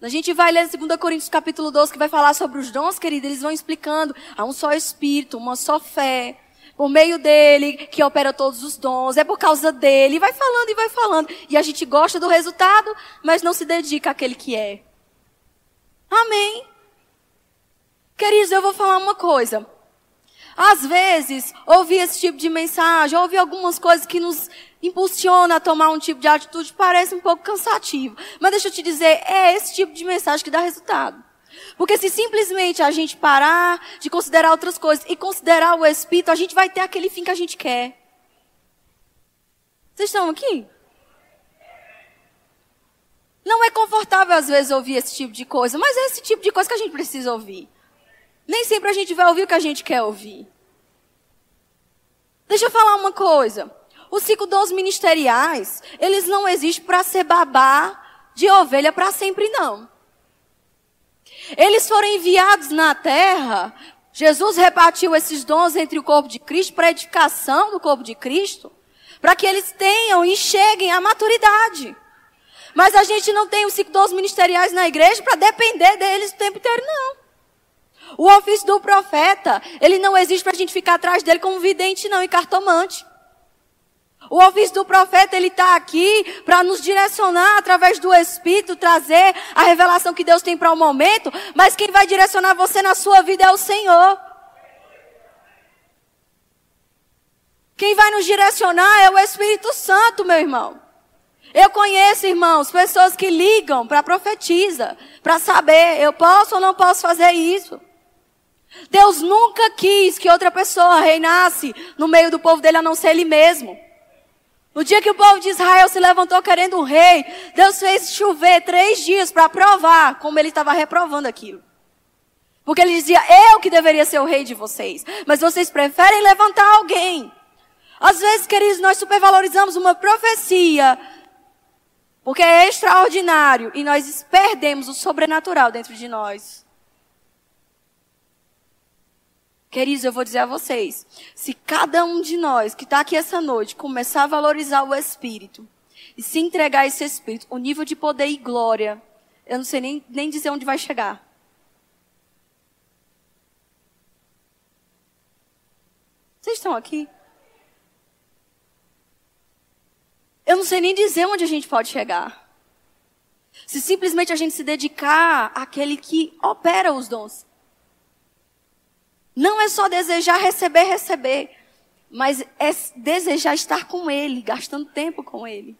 A gente vai ler 2 Coríntios capítulo 12, que vai falar sobre os dons, querido. Eles vão explicando. Há um só Espírito, uma só fé. Por meio dele, que opera todos os dons. É por causa dele. E vai falando e vai falando. E a gente gosta do resultado, mas não se dedica àquele que é. Amém. Queridos, eu vou falar uma coisa. Às vezes, ouvir esse tipo de mensagem, ouvir algumas coisas que nos impulsiona a tomar um tipo de atitude parece um pouco cansativo. Mas deixa eu te dizer, é esse tipo de mensagem que dá resultado. Porque se simplesmente a gente parar de considerar outras coisas e considerar o Espírito, a gente vai ter aquele fim que a gente quer. Vocês estão aqui? Não é confortável às vezes ouvir esse tipo de coisa, mas é esse tipo de coisa que a gente precisa ouvir. Nem sempre a gente vai ouvir o que a gente quer ouvir. Deixa eu falar uma coisa. Os cinco dons ministeriais, eles não existem para ser babá de ovelha para sempre, não. Eles foram enviados na terra. Jesus repartiu esses dons entre o corpo de Cristo para edificação do corpo de Cristo, para que eles tenham e cheguem à maturidade. Mas a gente não tem os cinco dons ministeriais na igreja para depender deles o tempo inteiro, não. O ofício do profeta, ele não existe para a gente ficar atrás dele como vidente, não, e cartomante. O ofício do profeta, ele está aqui para nos direcionar através do Espírito, trazer a revelação que Deus tem para o momento, mas quem vai direcionar você na sua vida é o Senhor. Quem vai nos direcionar é o Espírito Santo, meu irmão. Eu conheço, irmãos, pessoas que ligam para profetiza, para saber, eu posso ou não posso fazer isso. Deus nunca quis que outra pessoa reinasse no meio do povo dele a não ser ele mesmo. No dia que o povo de Israel se levantou querendo um rei, Deus fez chover três dias para provar como ele estava reprovando aquilo. Porque ele dizia, eu que deveria ser o rei de vocês. Mas vocês preferem levantar alguém. Às vezes, queridos, nós supervalorizamos uma profecia porque é extraordinário e nós perdemos o sobrenatural dentro de nós. Queridos, eu vou dizer a vocês: se cada um de nós que está aqui essa noite começar a valorizar o Espírito e se entregar a esse Espírito, o nível de poder e glória, eu não sei nem, nem dizer onde vai chegar. Vocês estão aqui? Eu não sei nem dizer onde a gente pode chegar. Se simplesmente a gente se dedicar àquele que opera os dons. Não é só desejar receber, receber, mas é desejar estar com Ele, gastando tempo com Ele.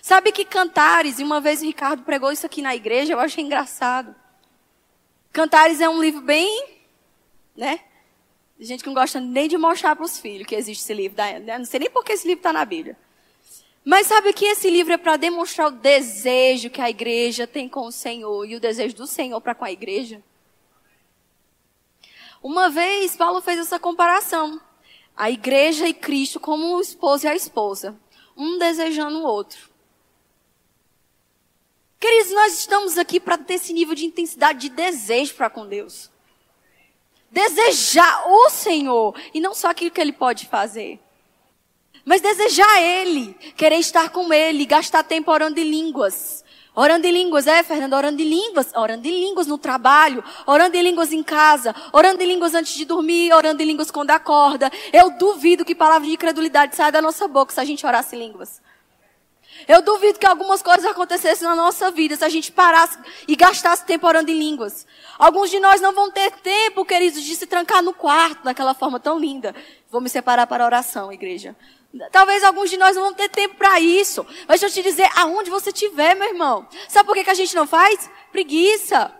Sabe que Cantares, e uma vez o Ricardo pregou isso aqui na igreja, eu achei engraçado. Cantares é um livro bem, né? Gente que não gosta nem de mostrar para os filhos que existe esse livro. Né? Não sei nem por que esse livro está na Bíblia. Mas sabe que esse livro é para demonstrar o desejo que a igreja tem com o Senhor e o desejo do Senhor para com a igreja? Uma vez Paulo fez essa comparação. A igreja e Cristo como o esposo e a esposa, um desejando o outro. Queridos, nós estamos aqui para ter esse nível de intensidade de desejo para com Deus. Desejar o Senhor e não só aquilo que ele pode fazer. Mas desejar Ele, querer estar com Ele, gastar tempo orando em línguas. Orando em línguas, é, Fernando? Orando em línguas. Orando em línguas no trabalho, orando em línguas em casa, orando em línguas antes de dormir, orando em línguas quando acorda. Eu duvido que palavra de incredulidade saia da nossa boca se a gente orasse em línguas. Eu duvido que algumas coisas acontecessem na nossa vida se a gente parasse e gastasse tempo orando em línguas. Alguns de nós não vão ter tempo, queridos, de se trancar no quarto daquela forma tão linda. Vou me separar para a oração, igreja. Talvez alguns de nós não vão ter tempo para isso. Mas deixa eu te dizer, aonde você estiver, meu irmão. Sabe por que, que a gente não faz? Preguiça.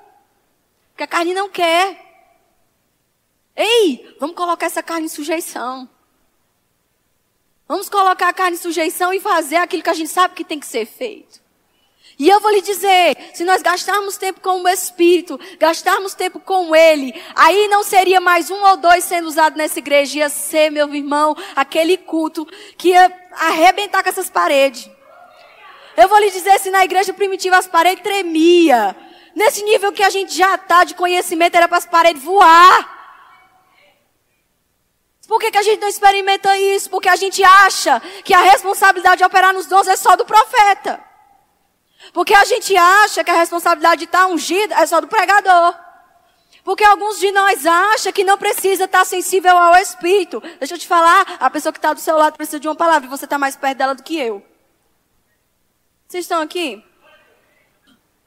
Porque a carne não quer. Ei, vamos colocar essa carne em sujeição. Vamos colocar a carne em sujeição e fazer aquilo que a gente sabe que tem que ser feito. E eu vou lhe dizer, se nós gastarmos tempo com o Espírito, gastarmos tempo com Ele, aí não seria mais um ou dois sendo usados nessa igreja, ia ser, meu irmão, aquele culto que ia arrebentar com essas paredes. Eu vou lhe dizer, se na igreja primitiva as paredes tremia, nesse nível que a gente já está de conhecimento, era para as paredes voar. Por que, que a gente não experimenta isso? Porque a gente acha que a responsabilidade de operar nos dons é só do profeta. Porque a gente acha que a responsabilidade de estar ungido é só do pregador. Porque alguns de nós acham que não precisa estar sensível ao Espírito. Deixa eu te falar, a pessoa que está do seu lado precisa de uma palavra e você está mais perto dela do que eu. Vocês estão aqui?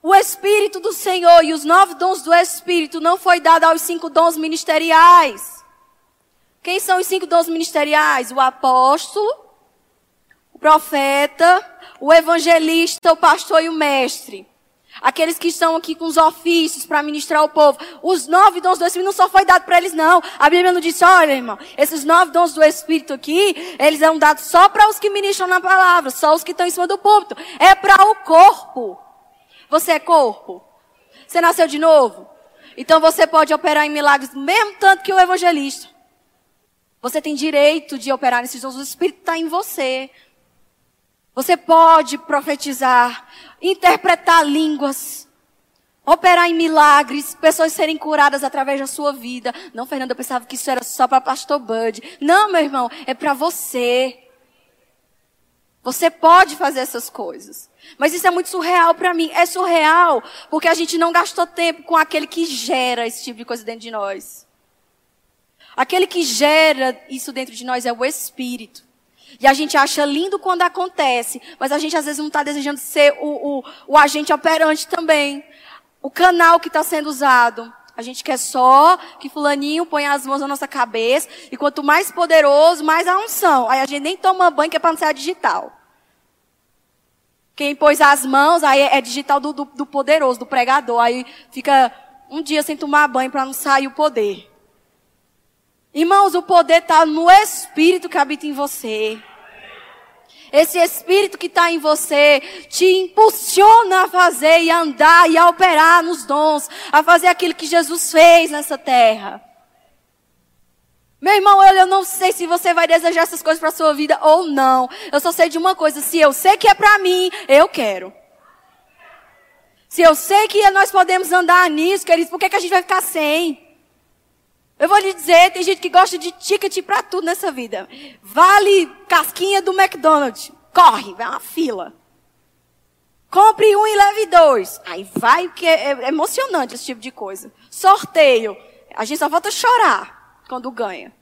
O Espírito do Senhor e os nove dons do Espírito não foi dado aos cinco dons ministeriais. Quem são os cinco dons ministeriais? O apóstolo, profeta, o evangelista, o pastor e o mestre. Aqueles que estão aqui com os ofícios para ministrar o povo. Os nove dons do Espírito não só foi dado para eles, não. A Bíblia não disse, olha, irmão, esses nove dons do Espírito aqui, eles são dados só para os que ministram na palavra, só os que estão em cima do púlpito. É para o corpo. Você é corpo? Você nasceu de novo? Então você pode operar em milagres, mesmo tanto que o evangelista. Você tem direito de operar nesses dons. O Espírito está em você. Você pode profetizar, interpretar línguas, operar em milagres, pessoas serem curadas através da sua vida. Não, Fernanda, eu pensava que isso era só para pastor Bud. Não, meu irmão, é para você. Você pode fazer essas coisas. Mas isso é muito surreal para mim. É surreal porque a gente não gastou tempo com aquele que gera esse tipo de coisa dentro de nós. Aquele que gera isso dentro de nós é o Espírito. E a gente acha lindo quando acontece, mas a gente às vezes não está desejando ser o, o, o agente operante também. O canal que está sendo usado. A gente quer só que fulaninho ponha as mãos na nossa cabeça. E quanto mais poderoso, mais a unção. Aí a gente nem toma banho, que é para não ser digital. Quem pôs as mãos, aí é digital do, do, do poderoso, do pregador. Aí fica um dia sem tomar banho para não sair o poder. Irmãos, o poder está no Espírito que habita em você. Esse Espírito que está em você te impulsiona a fazer e andar e a operar nos dons, a fazer aquilo que Jesus fez nessa terra. Meu irmão, eu, eu não sei se você vai desejar essas coisas para sua vida ou não. Eu só sei de uma coisa: se eu sei que é para mim, eu quero. Se eu sei que nós podemos andar nisso, queridos, por que, que a gente vai ficar sem? Eu vou lhe dizer, tem gente que gosta de ticket para tudo nessa vida. Vale casquinha do McDonald's. Corre, vai uma fila. Compre um e leve dois. Aí vai, porque é, é emocionante esse tipo de coisa. Sorteio. A gente só volta a chorar quando ganha.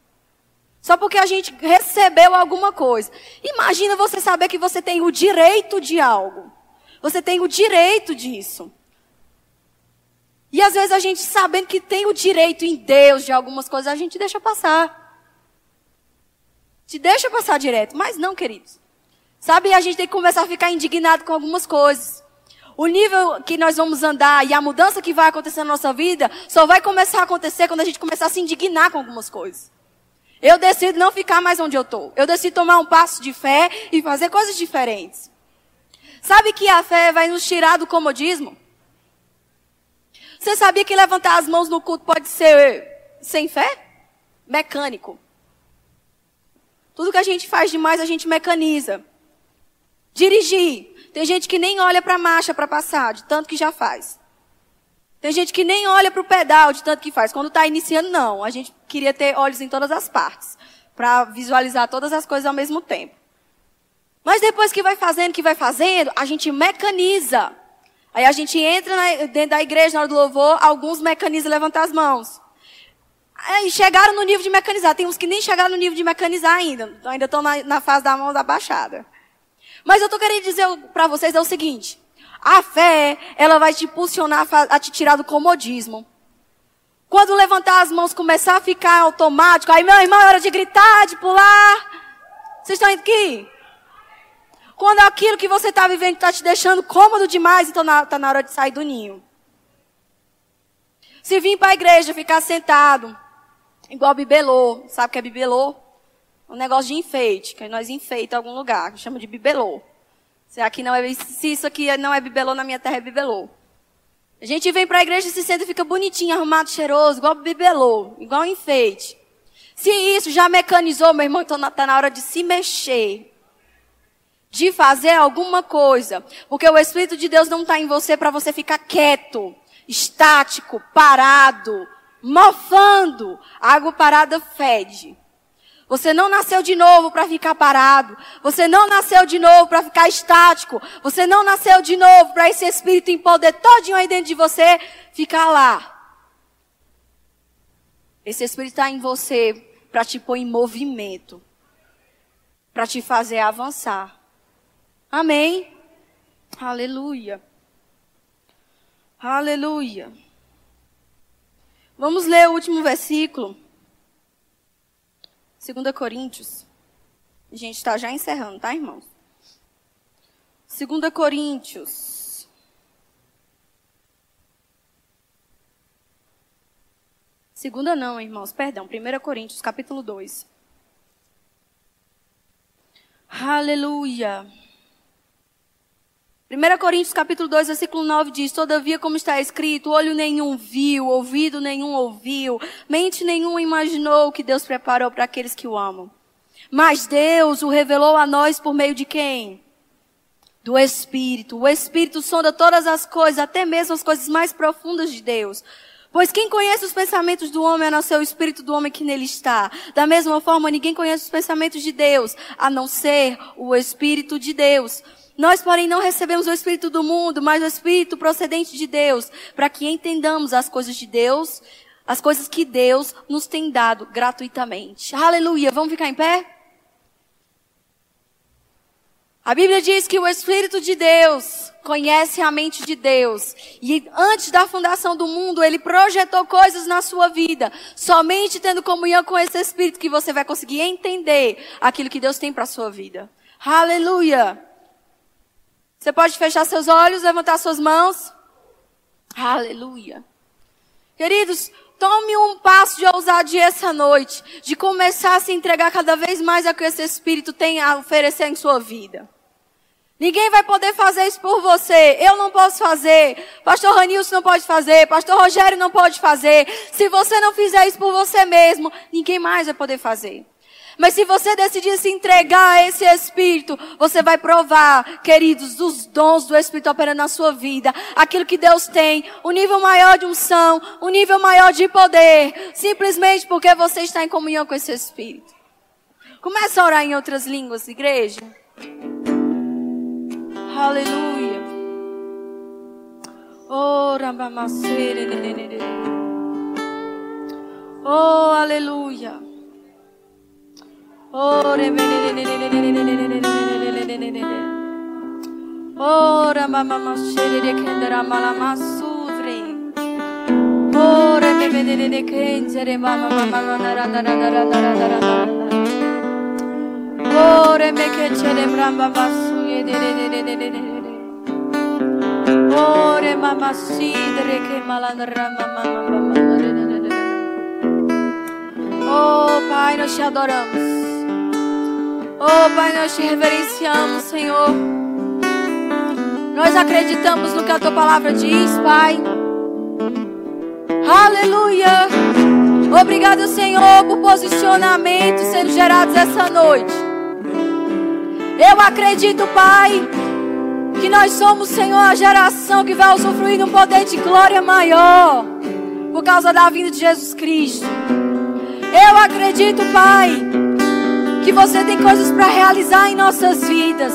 Só porque a gente recebeu alguma coisa. Imagina você saber que você tem o direito de algo. Você tem o direito disso. E às vezes a gente, sabendo que tem o direito em Deus de algumas coisas, a gente deixa passar. Te deixa passar direto. Mas não, queridos. Sabe, a gente tem que começar a ficar indignado com algumas coisas. O nível que nós vamos andar e a mudança que vai acontecer na nossa vida só vai começar a acontecer quando a gente começar a se indignar com algumas coisas. Eu decido não ficar mais onde eu estou. Eu decido tomar um passo de fé e fazer coisas diferentes. Sabe que a fé vai nos tirar do comodismo? Você sabia que levantar as mãos no culto pode ser sem fé? Mecânico. Tudo que a gente faz demais, a gente mecaniza. Dirigir. Tem gente que nem olha para a marcha para passar, de tanto que já faz. Tem gente que nem olha para o pedal, de tanto que faz. Quando está iniciando, não. A gente queria ter olhos em todas as partes, para visualizar todas as coisas ao mesmo tempo. Mas depois que vai fazendo, que vai fazendo, a gente mecaniza. Aí a gente entra na, dentro da igreja na hora do louvor, alguns mecanizam levantar as mãos. Aí chegaram no nível de mecanizar. Tem uns que nem chegaram no nível de mecanizar ainda. Ainda estão na, na fase da mão da baixada. Mas eu estou querendo dizer para vocês é o seguinte. A fé, ela vai te impulsionar a te tirar do comodismo. Quando levantar as mãos começar a ficar automático, aí meu irmão, é hora de gritar, de pular. Vocês estão aqui? Quando aquilo que você está vivendo está te deixando cômodo demais, então está na hora de sair do ninho. Se vir para a igreja ficar sentado, igual bibelô, sabe o que é bibelô? Um negócio de enfeite, que nós enfeita algum lugar, que chama de bibelô. Se, aqui não é, se isso aqui não é bibelô, na minha terra é bibelô. A gente vem para a igreja e se senta e fica bonitinho, arrumado, cheiroso, igual bibelô, igual enfeite. Se isso já mecanizou, meu irmão, então está na hora de se mexer de fazer alguma coisa. Porque o Espírito de Deus não está em você para você ficar quieto, estático, parado, mofando. Água parada fede. Você não nasceu de novo para ficar parado. Você não nasceu de novo para ficar estático. Você não nasceu de novo para esse espírito em poder todinho aí dentro de você ficar lá. Esse espírito está em você para te pôr em movimento. Para te fazer avançar. Amém. Aleluia. Aleluia. Vamos ler o último versículo. 2 Coríntios. A gente está já encerrando, tá, irmãos? 2 Coríntios. Segunda não, irmãos, perdão. 1 Coríntios, capítulo 2. Aleluia. 1 Coríntios capítulo 2, versículo 9 diz, Todavia, como está escrito, olho nenhum viu, ouvido nenhum ouviu, mente nenhum imaginou o que Deus preparou para aqueles que o amam. Mas Deus o revelou a nós por meio de quem? Do Espírito. O Espírito sonda todas as coisas, até mesmo as coisas mais profundas de Deus. Pois quem conhece os pensamentos do homem a não ser o espírito do homem que nele está. Da mesma forma, ninguém conhece os pensamentos de Deus a não ser o Espírito de Deus. Nós, porém, não recebemos o Espírito do mundo, mas o Espírito procedente de Deus, para que entendamos as coisas de Deus, as coisas que Deus nos tem dado gratuitamente. Aleluia! Vamos ficar em pé? A Bíblia diz que o Espírito de Deus conhece a mente de Deus. E antes da fundação do mundo, ele projetou coisas na sua vida. Somente tendo comunhão com esse Espírito que você vai conseguir entender aquilo que Deus tem para a sua vida. Aleluia! Você pode fechar seus olhos, levantar suas mãos. Aleluia. Queridos, tome um passo de ousadia essa noite, de começar a se entregar cada vez mais a que esse Espírito tem a oferecer em sua vida. Ninguém vai poder fazer isso por você. Eu não posso fazer. Pastor Ranilson não pode fazer. Pastor Rogério não pode fazer. Se você não fizer isso por você mesmo, ninguém mais vai poder fazer. Mas se você decidir se entregar a esse Espírito, você vai provar, queridos, dos dons do Espírito operando na sua vida. Aquilo que Deus tem, o um nível maior de unção, o um nível maior de poder. Simplesmente porque você está em comunhão com esse Espírito. Comece a orar em outras línguas, igreja. Aleluia. Oh, Oh, aleluia. Ore Ora mamma ma scerere che andrà mala ma sudre Ora mi vedere che ingere mamma mamma non era andare andare andare andare andare Ora me che celebra mamma su e de de de de de de Ora mamma sidre che malandra mamma mamma mamma Oh Pai, nós te adoramos. Oh, Pai, nós te reverenciamos, Senhor. Nós acreditamos no que a tua palavra diz, Pai. Aleluia. Obrigado, Senhor, por posicionamentos sendo gerados essa noite. Eu acredito, Pai, que nós somos, Senhor, a geração que vai usufruir de um poder de glória maior por causa da vinda de Jesus Cristo. Eu acredito, Pai, que você tem coisas para realizar em nossas vidas.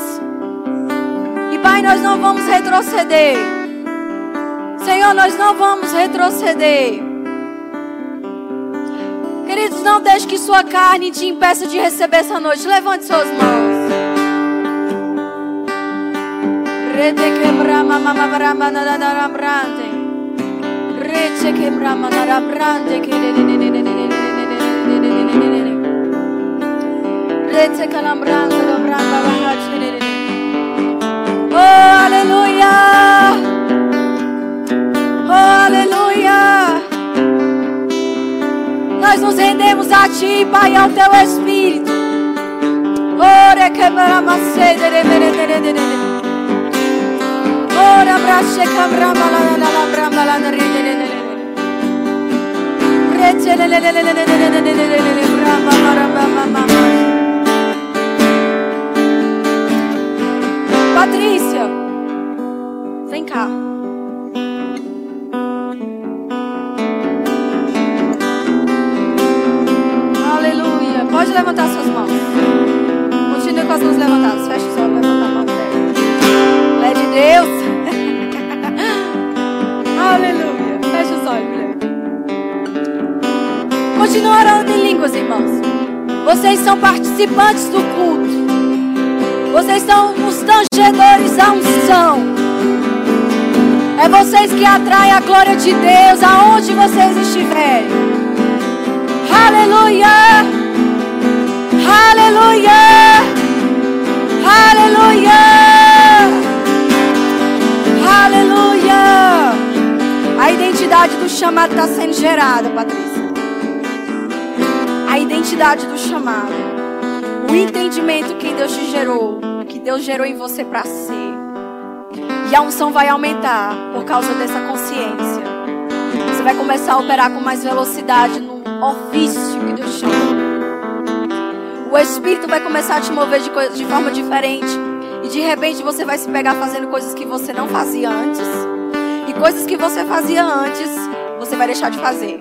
E Pai, nós não vamos retroceder. Senhor, nós não vamos retroceder. Queridos, não deixe que sua carne te impeça de receber essa noite. Levante suas mãos. Rete na brande que Oh, aleluia! Oh, aleluia! Nós nos rendemos a Ti, Pai, ao Teu Espírito. Ora que maramacede, Ora brache cambrama la la la brama la la Rete le Patrícia, vem cá. Aleluia. Pode levantar suas mãos. Continue com as mãos levantadas. Feche os olhos, levanta a mão. É de Deus. Aleluia. Feche os olhos, mulher. Continue orando em línguas, irmãos. Vocês são participantes do culto. Vocês são os tangedores da unção. É vocês que atraem a glória de Deus aonde vocês estiverem. Aleluia! Aleluia! Aleluia! Aleluia! A identidade do chamado está sendo gerada, Patrícia. A identidade do chamado o entendimento que Deus te gerou, que Deus gerou em você para ser. E a unção vai aumentar por causa dessa consciência. Você vai começar a operar com mais velocidade no ofício que Deus chamou. O Espírito vai começar a te mover de, de forma diferente. E de repente você vai se pegar fazendo coisas que você não fazia antes. E coisas que você fazia antes, você vai deixar de fazer.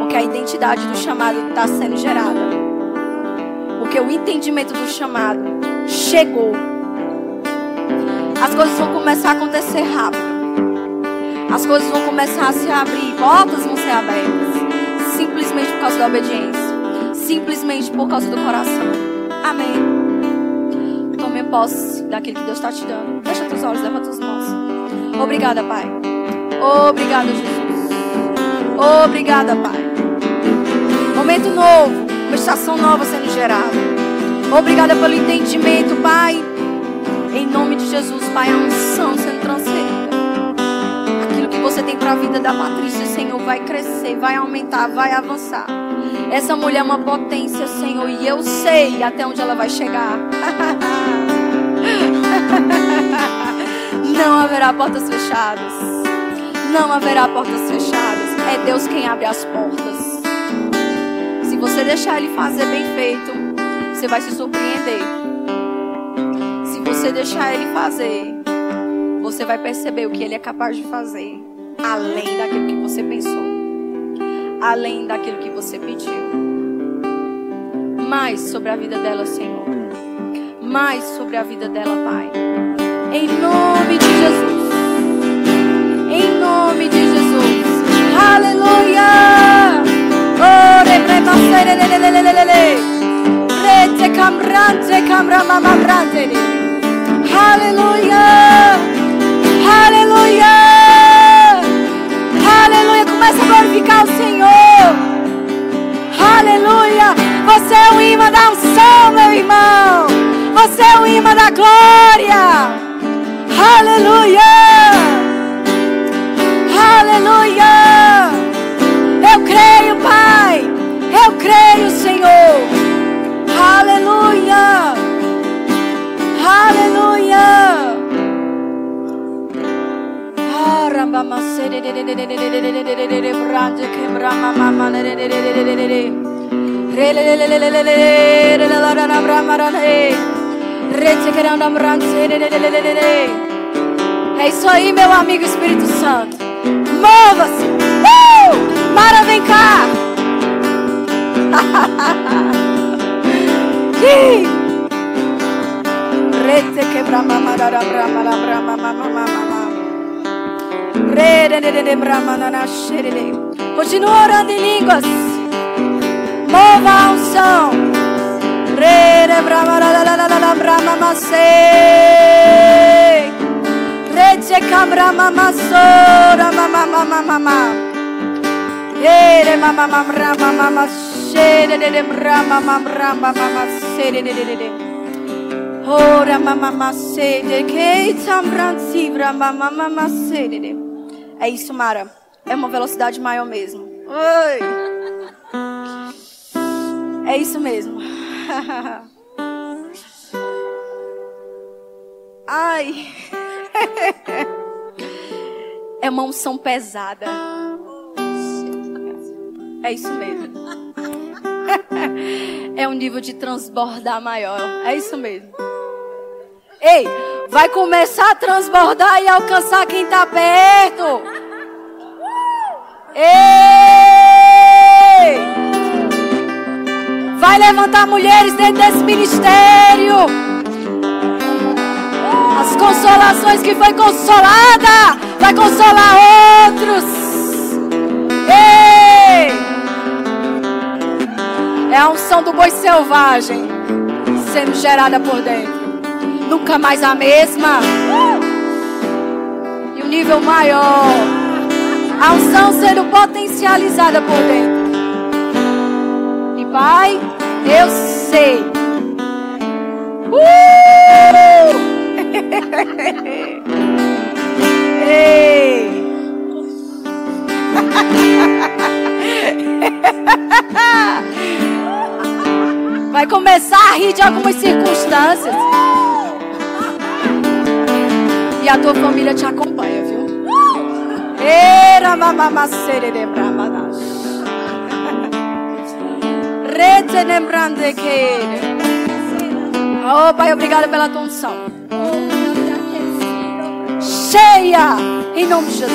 Porque a identidade do chamado está sendo gerada. Porque o entendimento do chamado chegou. As coisas vão começar a acontecer rápido. As coisas vão começar a se abrir, portas vão ser abertas. Simplesmente por causa da obediência. Simplesmente por causa do coração. Amém. Tome posse daquilo que Deus está te dando. Fecha teus olhos, levanta as mãos. Obrigada, Pai. Obrigada, Jesus. Obrigada, Pai. Momento novo, uma estação nova sendo gerada. Obrigada pelo entendimento, Pai. Em nome de Jesus, Pai, a unção sendo transferida. Aquilo que você tem para a vida da Patrícia, Senhor, vai crescer, vai aumentar, vai avançar. Essa mulher é uma potência, Senhor, e eu sei até onde ela vai chegar. Não haverá portas fechadas. Não haverá portas fechadas. É Deus quem abre as portas. Você deixar Ele fazer bem feito, você vai se surpreender. Se você deixar Ele fazer, você vai perceber o que Ele é capaz de fazer, além daquilo que você pensou além daquilo que você pediu. Mais sobre a vida dela, Senhor. Mais sobre a vida dela, Pai. Em nome de Jesus. Em nome de Jesus. Aleluia. Ore Aleluia. Aleluia. Aleluia. Começa a glorificar o Senhor. Aleluia. Você é o imã da unção, meu irmão. Você é o imã da glória. Aleluia. Aleluia. Eu creio, Pai. Eu creio, Senhor. Aleluia. Aleluia. É isso aí, meu amigo Espírito Santo. Mova-se. Uh! Mara, vem cá. Rete quebra mamarara brama la brama mama mama. Rede de de brama na na xerele. Continua orando em línguas. Mova a unção. Rede brama la la la la brama macê. Rete cabra mama sora mama mama mama. Rede mama mama brama mama shere de brama mama mama mama shere de de de. Ora mama mama shere que tambransi brama mama mama shere de. É isso, Mara. É uma velocidade maior mesmo. Oi! É isso mesmo. Ai! É uma unção pesada. É isso mesmo. É um nível de transbordar maior. É isso mesmo. Ei, vai começar a transbordar e alcançar quem está perto. Ei! Vai levantar mulheres dentro desse ministério. As consolações que foi consolada, vai consolar outros. É a unção do boi selvagem sendo gerada por dentro nunca mais a mesma. E o um nível maior. A unção sendo potencializada por dentro. E Pai, eu sei. Uh! Ei! Vai começar a rir de algumas circunstâncias. E a tua família te acompanha, viu? Era mamamacere de bramadas. Rete lembrando que. Oh, Pai, obrigada pela tua unção. Cheia, em nome de Jesus.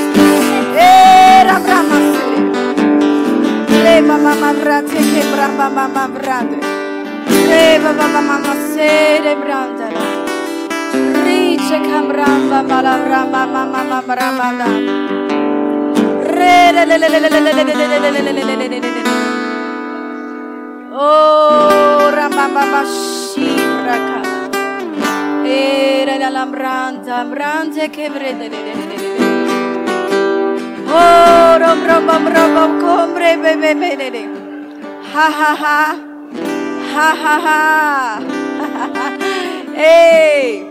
Era bramacere. Leva mamabrate que Reva vava mama sere brandara. Rice camram vava la ramba mama mama ramada. Re le le le le le le le le le le le le le le le Oh ramba mama shibra ka. Era la lambranta, brante che vrede le le le le. Oh rom rom rom rom combre bebe bebe. Ha ha ha. Ei!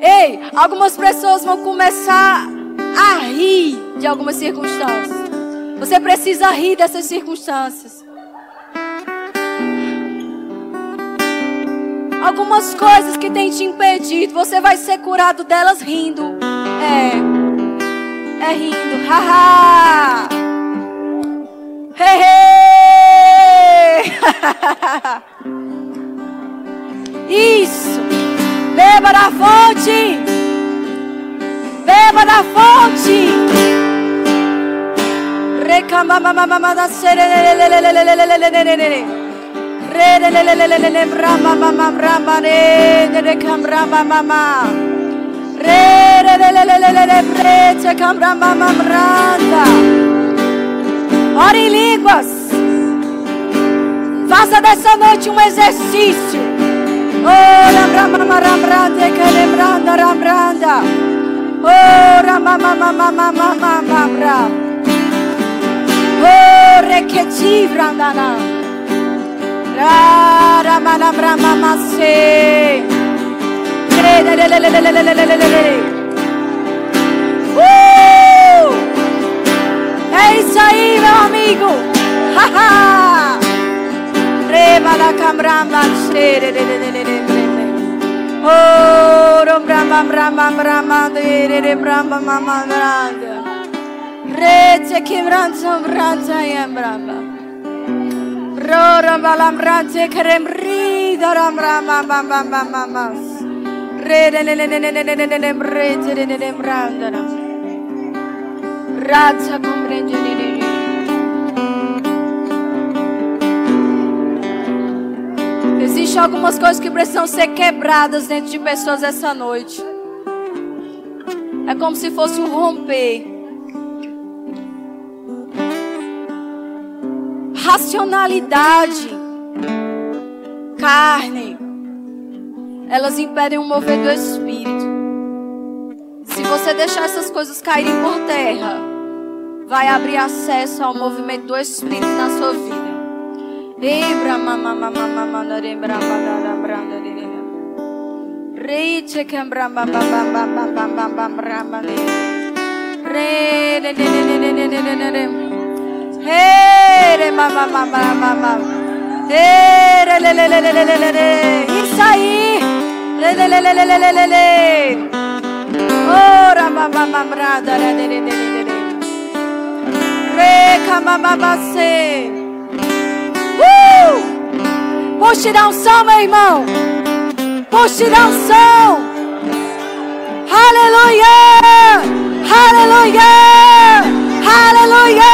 Ei, algumas pessoas vão começar a rir de algumas circunstâncias. Você precisa rir dessas circunstâncias. Algumas coisas que têm te impedido, você vai ser curado delas rindo. É. É rindo. Haha. Hey. Isso. Beba da fonte. Beba da fonte. Recamba mama Faça dessa noite um exercício. Uh! É isso aí, meu amigo. Haha. Reba la cambramba sere de de de de Oh, bramba bramba bramba de de de bramba mama grande. Rete che branza branza e bramba. Rora balam branze kerem rida ram ram bam bam bam bam bam bam. Re de de de de de de de de de de de de branda. Razza comprende di Existem algumas coisas que precisam ser quebradas dentro de pessoas essa noite. É como se fosse um romper. Racionalidade, carne, elas impedem o mover do espírito. Se você deixar essas coisas caírem por terra, vai abrir acesso ao movimento do espírito na sua vida. Isso re, camamamacê. Uh! Puxe da unção, meu irmão. Puxe unção. Aleluia! Aleluia! Aleluia! Aleluia!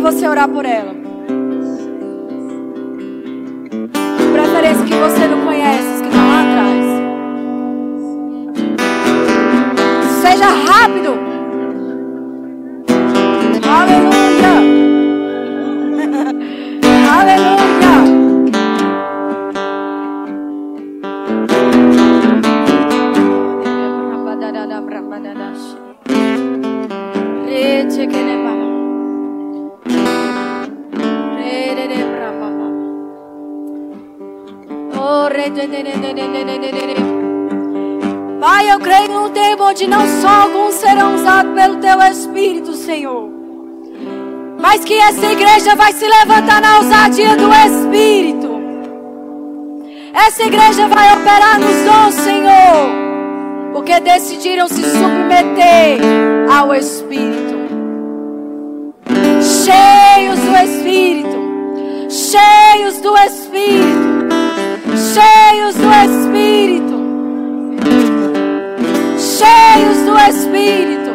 para você orar por ela. De preferência que você não conhece, que estão lá atrás. Seja rápido. Só alguns serão usados pelo Teu Espírito, Senhor. Mas que essa igreja vai se levantar na ousadia do Espírito. Essa igreja vai operar nos dons, Senhor. Porque decidiram se submeter ao Espírito. Cheios do Espírito. Cheios do Espírito. Espírito.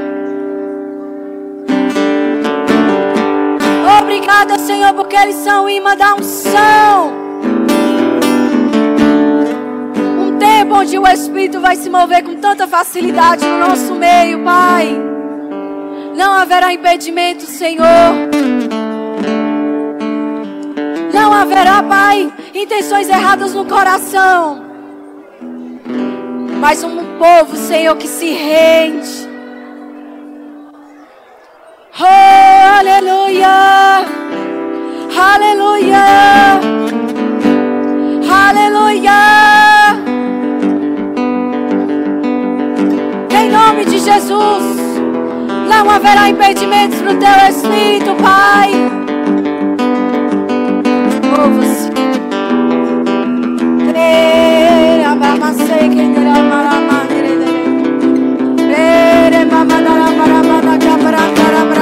Obrigada, Senhor, porque eles são imã da unção. Um tempo onde o Espírito vai se mover com tanta facilidade no nosso meio, Pai. Não haverá impedimento, Senhor. Não haverá, Pai, intenções erradas no coração. Mas um povo, Senhor, que se rende. Oh, aleluia. Aleluia. Aleluia. Em nome de Jesus, não haverá impedimentos no teu espírito, Pai. wajah perantara perantara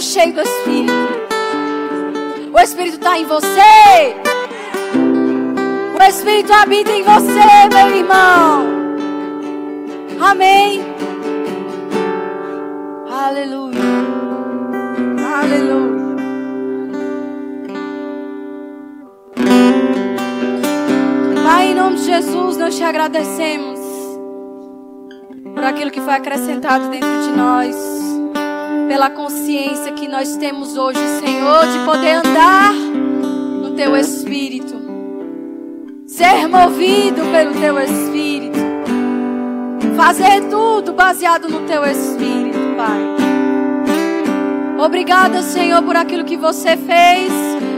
Sou cheio do Espírito. O Espírito está em você. O Espírito habita em você, meu irmão. Amém. Aleluia. Aleluia. Pai, em nome de Jesus, nós te agradecemos por aquilo que foi acrescentado dentro de nós, pela consciência que nós temos hoje, Senhor, de poder andar no teu Espírito, ser movido pelo teu Espírito, fazer tudo baseado no teu Espírito, Pai. Obrigada, Senhor, por aquilo que você fez,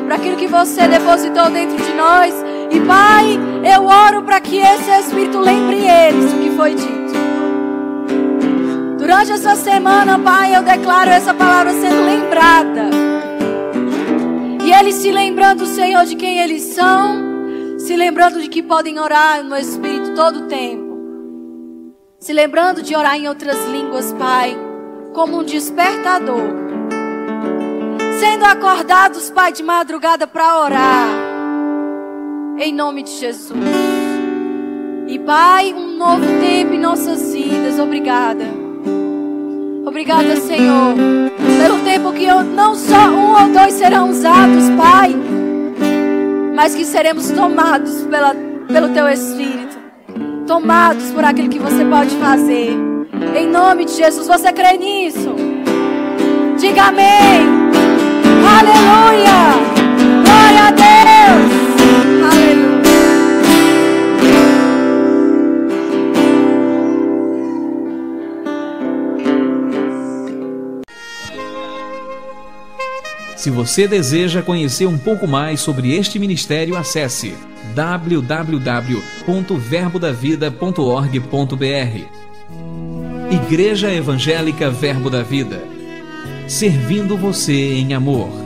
por aquilo que você depositou dentro de nós. E, Pai, eu oro para que esse Espírito lembre eles o que foi dito. Durante essa semana, Pai, eu declaro essa palavra sendo lembrada. E eles se lembrando, Senhor, de quem eles são, se lembrando de que podem orar no Espírito todo o tempo. Se lembrando de orar em outras línguas, Pai, como um despertador. Sendo acordados, Pai, de madrugada para orar. Em nome de Jesus. E Pai, um novo tempo em nossas vidas. Obrigada. Obrigada, Senhor, pelo tempo que eu, não só um ou dois serão usados, Pai, mas que seremos tomados pela, pelo Teu Espírito, tomados por aquilo que você pode fazer. Em nome de Jesus, você crê nisso? Diga amém. Aleluia. Glória a Deus. Se você deseja conhecer um pouco mais sobre este ministério, acesse www.verbodavida.org.br. Igreja Evangélica Verbo da Vida. Servindo você em amor.